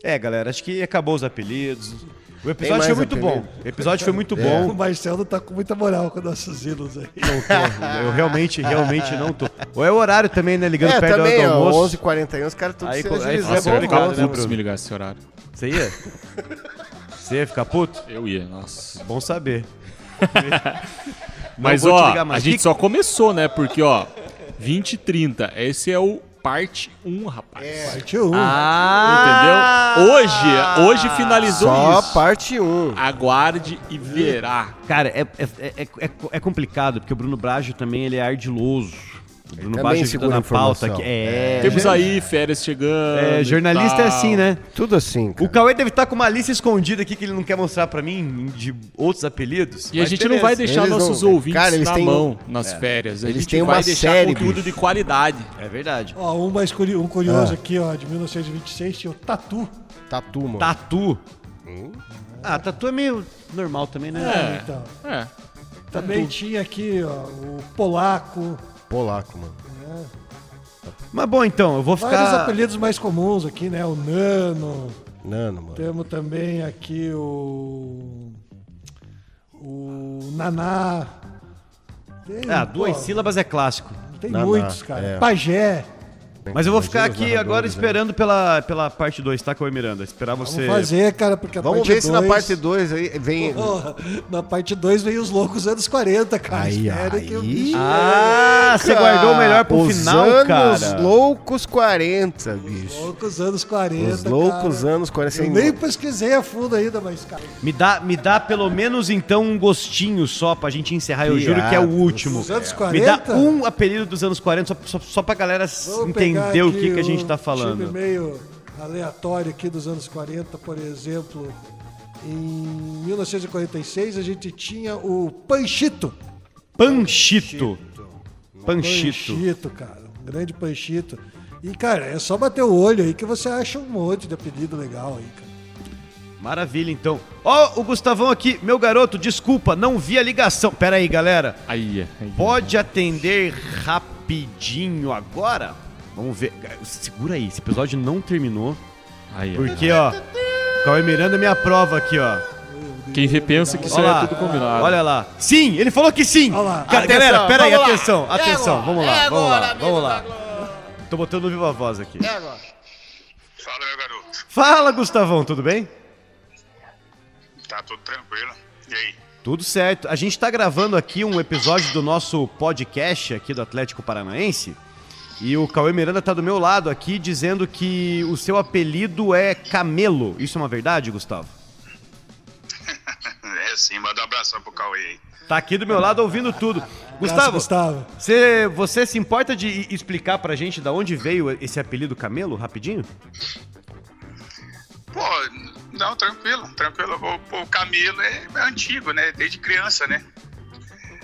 [SPEAKER 2] É, galera, acho que acabou os apelidos. O episódio foi muito
[SPEAKER 5] apelido?
[SPEAKER 2] bom. O episódio foi muito
[SPEAKER 5] É.
[SPEAKER 4] O
[SPEAKER 2] bom.
[SPEAKER 4] Marcelo tá com muita moral com nossos ídolos aí.
[SPEAKER 2] Não tô. Eu realmente, realmente não tô. Ou é o horário também, né? Ligando
[SPEAKER 5] É,
[SPEAKER 2] perto
[SPEAKER 5] também,
[SPEAKER 2] do
[SPEAKER 5] ó,
[SPEAKER 2] almoço.
[SPEAKER 5] 11h41, os caras tudo
[SPEAKER 2] Aí,
[SPEAKER 5] se agilizando.
[SPEAKER 2] Nossa,
[SPEAKER 3] Nossa, eu
[SPEAKER 2] é
[SPEAKER 3] ficar
[SPEAKER 2] obrigado, né,
[SPEAKER 3] puto se me ligasse esse horário.
[SPEAKER 2] Você ia? Você ia ficar puto?
[SPEAKER 3] Eu ia, nossa.
[SPEAKER 2] Bom saber.
[SPEAKER 3] Mas
[SPEAKER 2] vou te
[SPEAKER 3] ó, a gente só começou, né? Porque ó, 20 e 30, esse é o parte 1, rapaz.
[SPEAKER 4] Parte 1.
[SPEAKER 2] Ah!
[SPEAKER 3] Entendeu? Hoje, hoje finalizou
[SPEAKER 5] Só
[SPEAKER 3] isso.
[SPEAKER 5] parte 1.
[SPEAKER 3] Aguarde e verá.
[SPEAKER 2] Cara, é, é, é, é, é complicado, porque o Bruno Brajo também ele é ardiloso. O Bruno
[SPEAKER 5] também
[SPEAKER 2] Brajo
[SPEAKER 5] segura
[SPEAKER 2] na pauta.
[SPEAKER 5] informação.
[SPEAKER 2] aqui. É,
[SPEAKER 3] Temos aí férias chegando.
[SPEAKER 2] é,
[SPEAKER 3] e
[SPEAKER 2] jornalista é
[SPEAKER 3] tal.
[SPEAKER 2] assim, né?
[SPEAKER 5] Tudo assim,
[SPEAKER 2] O
[SPEAKER 5] cara.
[SPEAKER 2] Cauê deve estar com uma lista escondida aqui que ele não quer mostrar pra mim de outros apelidos.
[SPEAKER 3] E a gente
[SPEAKER 2] beleza.
[SPEAKER 3] não vai deixar
[SPEAKER 5] Eles
[SPEAKER 3] nossos
[SPEAKER 5] não-
[SPEAKER 3] ouvintes
[SPEAKER 5] Cara, eles
[SPEAKER 3] na
[SPEAKER 5] têm
[SPEAKER 3] mão nas férias. A
[SPEAKER 5] Eles
[SPEAKER 3] gente
[SPEAKER 5] têm
[SPEAKER 3] vai
[SPEAKER 5] uma
[SPEAKER 3] deixar
[SPEAKER 5] série,
[SPEAKER 3] conteúdo
[SPEAKER 5] bicho.
[SPEAKER 3] de qualidade.
[SPEAKER 2] É verdade.
[SPEAKER 4] Ó, um mais curi- um curioso
[SPEAKER 5] Ah.
[SPEAKER 4] aqui, ó, de 1926, tinha o Tatu.
[SPEAKER 5] Tatu, mano.
[SPEAKER 2] Tatu. Ah, tatu é meio normal também, né?
[SPEAKER 3] É.
[SPEAKER 4] Então,
[SPEAKER 3] É.
[SPEAKER 4] também tinha aqui, ó, o Polaco.
[SPEAKER 5] Polaco, mano.
[SPEAKER 2] Mas bom, então, eu vou
[SPEAKER 4] Vários
[SPEAKER 2] ficar.
[SPEAKER 4] apelidos mais comuns aqui, né? O Nano.
[SPEAKER 5] Nano, mano.
[SPEAKER 4] Temos também aqui o. O Naná. Tem,
[SPEAKER 2] Ah, duas
[SPEAKER 4] pô,
[SPEAKER 2] sílabas é clássico.
[SPEAKER 4] Tem
[SPEAKER 5] Naná,
[SPEAKER 4] muitos, cara.
[SPEAKER 5] é.
[SPEAKER 4] Pajé.
[SPEAKER 2] Mas eu vou ficar
[SPEAKER 5] os
[SPEAKER 2] aqui agora
[SPEAKER 5] né?
[SPEAKER 2] esperando pela, pela parte 2, tá, Cauê Miranda? Esperar você.
[SPEAKER 4] Vamos fazer, cara, porque a
[SPEAKER 5] Vamos
[SPEAKER 4] parte
[SPEAKER 5] ver se na
[SPEAKER 4] dois-
[SPEAKER 5] parte 2 aí vem.
[SPEAKER 4] Porra, na parte 2 vem os loucos anos 40, cara.
[SPEAKER 5] Aí, aí.
[SPEAKER 4] bicho-
[SPEAKER 2] Ah, você guardou o melhor pro
[SPEAKER 5] Os
[SPEAKER 2] final,
[SPEAKER 5] anos
[SPEAKER 2] cara.
[SPEAKER 5] loucos 40, bicho.
[SPEAKER 4] Loucos anos 40.
[SPEAKER 5] Os loucos
[SPEAKER 4] cara.
[SPEAKER 5] anos 40.
[SPEAKER 4] Eu nem pesquisei a fundo ainda, mas, cara.
[SPEAKER 2] Me dá, me dá pelo menos então um gostinho só pra gente encerrar. Eu juro que é o último.
[SPEAKER 4] Os anos
[SPEAKER 2] Me dá
[SPEAKER 4] 40?
[SPEAKER 2] um apelido dos anos 40 só, só, só pra galera
[SPEAKER 4] Vamos pegar
[SPEAKER 2] entender o que, que a gente
[SPEAKER 4] um
[SPEAKER 2] tá
[SPEAKER 4] Time
[SPEAKER 2] falando.
[SPEAKER 4] meio aleatório aqui dos anos 40, por exemplo. Em 1946 a gente tinha o Panchito.
[SPEAKER 2] Panchito. Panchito.
[SPEAKER 4] Panchito, cara. Um grande Panchito. E, cara, é só bater o olho aí que você acha um monte de apelido legal aí, cara.
[SPEAKER 2] Maravilha, então. Ó, o Gustavão aqui. Meu garoto, desculpa, não vi a ligação. Pera aí, galera.
[SPEAKER 3] Aí, aí.
[SPEAKER 2] Pode atender rapidinho agora? Vamos ver. Segura aí, esse episódio não terminou.
[SPEAKER 3] aí.
[SPEAKER 2] Porque, ó, Cauê Miranda me aprova aqui, ó.
[SPEAKER 3] Quem repensa que isso aí é tudo combinado.
[SPEAKER 2] olha lá. Sim, ele falou que sim. Galera, pera aí, atenção,
[SPEAKER 5] É
[SPEAKER 2] atenção.
[SPEAKER 5] agora,
[SPEAKER 2] Vamos lá,
[SPEAKER 5] é
[SPEAKER 2] vamos lá,
[SPEAKER 5] agora,
[SPEAKER 2] vamos lá. Tô botando no viva voz aqui.
[SPEAKER 6] Fala, meu garoto.
[SPEAKER 2] Fala, Gustavão, tudo bem?
[SPEAKER 6] Tá tudo tranquilo? E aí?
[SPEAKER 2] Tudo certo. A gente tá gravando aqui um episódio do nosso podcast aqui do Atlético Paranaense. E o Cauê Miranda tá do meu lado aqui dizendo que o seu apelido é Camelo. Isso é uma verdade, Gustavo?
[SPEAKER 6] É sim, manda um abração pro Cauê aí.
[SPEAKER 2] Tá aqui do meu lado ouvindo tudo.
[SPEAKER 4] Abraço,
[SPEAKER 2] Gustavo,
[SPEAKER 4] Gustavo.
[SPEAKER 2] Você, você se importa de explicar pra gente da onde veio esse apelido Camelo, rapidinho?
[SPEAKER 6] Pô, não, tranquilo, tranquilo. O, o Camilo é, é antigo, né? Desde criança, né?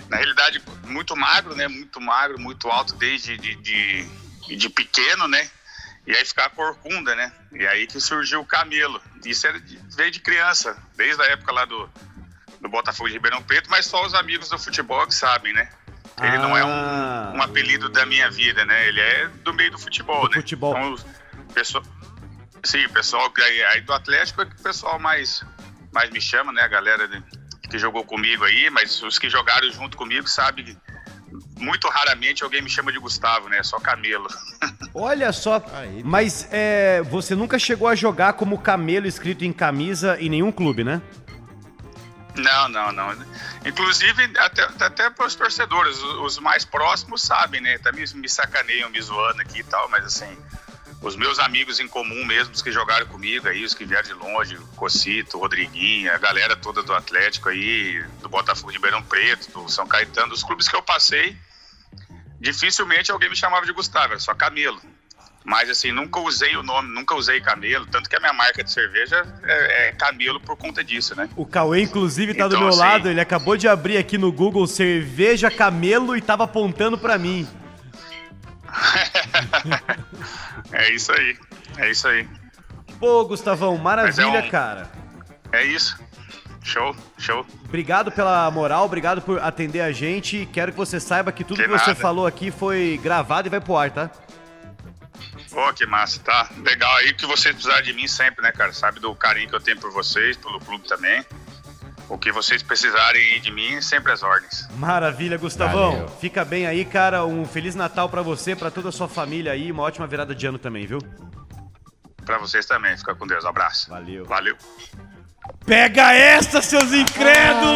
[SPEAKER 6] Na realidade, muito magro, né? Muito magro, muito alto desde de, de, de pequeno, né? E aí ficar corcunda, né? E aí que surgiu o Camelo. Isso era de, veio de criança, desde a época lá do, do Botafogo de Ribeirão Preto, mas só os amigos do futebol que sabem, né? Ele não é
[SPEAKER 2] Ah.
[SPEAKER 6] um, um apelido da minha vida, né? Ele é do meio do futebol,
[SPEAKER 2] Do
[SPEAKER 6] né?
[SPEAKER 2] futebol.
[SPEAKER 6] Então, pessoal, sim, o pessoal aí, aí do Atlético é que o pessoal mais, mais me chama, né? A galera de- que jogou comigo aí, mas os que jogaram junto comigo sabem que muito raramente alguém me chama de Gustavo, né? Só Camelo.
[SPEAKER 2] Olha só,
[SPEAKER 5] Aí,
[SPEAKER 2] mas é, você nunca chegou a jogar como Camelo escrito em camisa em nenhum clube, né?
[SPEAKER 6] Não, não, não. Inclusive, até, até para os torcedores, os, os mais próximos sabem, né? Também me sacaneiam, me zoando aqui e tal, mas assim, os meus amigos em comum mesmo, os que jogaram comigo aí, os que vieram de longe, Cocito, o Rodriguinho, a galera toda do Atlético aí, do Botafogo de Ribeirão Preto, do São Caetano, dos clubes que eu passei, dificilmente alguém me chamava de Gustavo, era só Camelo. Mas assim, nunca usei o nome, nunca usei Camelo, tanto que a minha marca de cerveja é, é Camelo por conta disso, né?
[SPEAKER 2] O Cauê, inclusive, tá do
[SPEAKER 6] Então,
[SPEAKER 2] meu
[SPEAKER 6] assim-
[SPEAKER 2] lado. Ele acabou de abrir aqui no Google cerveja camelo e tava apontando pra mim.
[SPEAKER 6] É isso aí, é isso aí.
[SPEAKER 2] Pô, Gustavão, maravilha,
[SPEAKER 6] é um-
[SPEAKER 2] cara.
[SPEAKER 6] É isso. Show, show.
[SPEAKER 2] Obrigado pela moral, obrigado por atender a gente. Quero que você saiba que tudo
[SPEAKER 6] Que
[SPEAKER 2] que, você falou aqui foi gravado e vai pro ar, tá?
[SPEAKER 6] Pô, que massa, tá? Legal aí que vocês precisarem de mim sempre, né, cara? Sabe do carinho que eu tenho por vocês, pelo clube também. O que vocês precisarem aí de mim, sempre as ordens.
[SPEAKER 2] Maravilha, Gustavão.
[SPEAKER 5] Valeu.
[SPEAKER 2] Fica bem aí, cara. Um feliz Natal pra você, pra toda a sua família aí. Uma ótima virada de ano também, viu?
[SPEAKER 6] Pra vocês também. Fica com Deus. Um abraço.
[SPEAKER 2] Valeu.
[SPEAKER 6] Valeu.
[SPEAKER 2] Pega essa, seus incrédulos!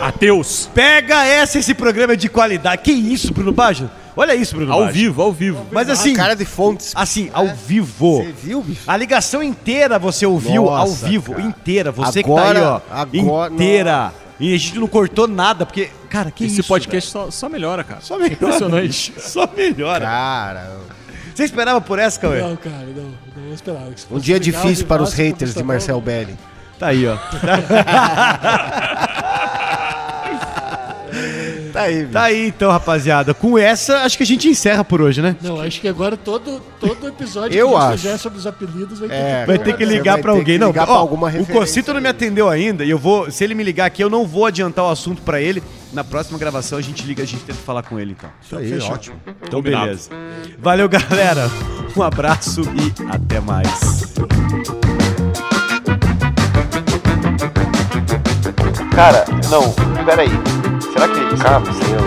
[SPEAKER 3] Ateus!
[SPEAKER 2] Pega essa, esse programa é de qualidade. Que isso, Bruno Baggio? Olha isso, Bruno
[SPEAKER 3] Ao
[SPEAKER 2] Baggio.
[SPEAKER 3] vivo, ao vivo.
[SPEAKER 2] Mas assim,
[SPEAKER 5] Cara de fontes.
[SPEAKER 2] assim, ao vivo.
[SPEAKER 5] Você viu, bicho?
[SPEAKER 2] A ligação inteira você ouviu
[SPEAKER 5] Nossa,
[SPEAKER 2] ao vivo,
[SPEAKER 5] cara.
[SPEAKER 2] inteira. Você
[SPEAKER 5] Agora-
[SPEAKER 2] que tá aí, ó,
[SPEAKER 5] agora-
[SPEAKER 2] inteira. E a gente não cortou nada, porque, cara, que
[SPEAKER 3] Esse
[SPEAKER 2] isso?
[SPEAKER 3] podcast só, só melhora, cara.
[SPEAKER 2] Só melhora.
[SPEAKER 3] Impressionante.
[SPEAKER 2] Só melhora.
[SPEAKER 5] Cara,
[SPEAKER 2] Você esperava por essa, Cauê?
[SPEAKER 4] Não, cara, não. Não esperava.
[SPEAKER 5] um dia difícil para os haters de Marcel Belli.
[SPEAKER 2] Tá aí, ó.
[SPEAKER 5] Tá aí, bicho.
[SPEAKER 2] Tá aí, então, rapaziada. Com essa, acho que a gente encerra por hoje, né?
[SPEAKER 4] Não, acho que agora todo, todo episódio
[SPEAKER 5] Eu
[SPEAKER 4] que a gente
[SPEAKER 5] acho.
[SPEAKER 4] fizer sobre os apelidos vai ter
[SPEAKER 5] É,
[SPEAKER 4] que
[SPEAKER 2] Vai
[SPEAKER 4] ter
[SPEAKER 2] que ligar
[SPEAKER 5] ter
[SPEAKER 2] alguém.
[SPEAKER 5] que
[SPEAKER 2] Não,
[SPEAKER 5] ligar pra
[SPEAKER 2] ó,
[SPEAKER 5] alguma
[SPEAKER 2] o Cocito não me atendeu ainda. E eu vou, se ele me ligar aqui, eu não vou adiantar o assunto pra ele. Na próxima gravação a gente liga, a gente tenta falar com ele, então.
[SPEAKER 5] Isso aí, ótimo.
[SPEAKER 2] Então,
[SPEAKER 3] Combinado.
[SPEAKER 2] beleza. Valeu, galera. Um abraço e até mais.
[SPEAKER 7] Cara, não, peraí. Será que ele. Será,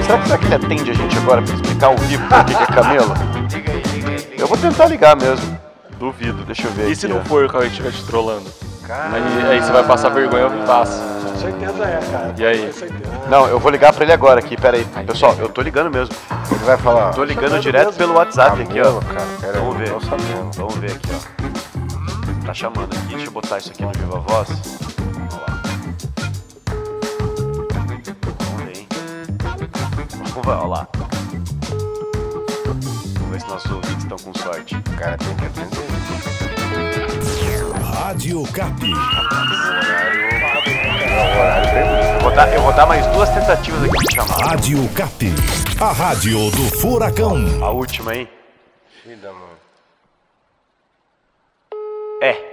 [SPEAKER 7] será, será que ele atende a gente agora pra explicar ao vivo por que que é camelo?
[SPEAKER 5] Liga aí, liga aí.
[SPEAKER 7] Eu vou tentar ligar mesmo. Duvido, deixa eu ver.
[SPEAKER 8] E se
[SPEAKER 7] aqui,
[SPEAKER 8] não
[SPEAKER 7] ó.
[SPEAKER 8] for o Cauê que estiver te trollando? Aí, aí você vai passar vergonha ao vivaço.
[SPEAKER 4] Com certeza é, cara.
[SPEAKER 8] E aí?
[SPEAKER 4] Com certeza.
[SPEAKER 7] Não, eu vou ligar pra ele agora aqui, peraí. Pessoal, eu tô ligando mesmo.
[SPEAKER 5] Ele vai falar.
[SPEAKER 7] Tô ligando direto pelo WhatsApp aqui, ó.
[SPEAKER 5] Cara, pera aí,
[SPEAKER 7] Vamos ver.
[SPEAKER 5] não tô sabendo.
[SPEAKER 7] Vamos ver aqui, ó. Tá chamando aqui, deixa eu botar isso aqui no Viva Voz. Vamos ver, ó lá. Vamos ver se nossos ouvintes estão com sorte.
[SPEAKER 5] O cara tem que atender.
[SPEAKER 9] Rádio Cap.
[SPEAKER 7] Eu vou dar, eu vou dar mais duas tentativas aqui de chamar.
[SPEAKER 9] Rádio Cap. A rádio do Furacão.
[SPEAKER 7] A última, hein?
[SPEAKER 5] Vida, mano.
[SPEAKER 7] É.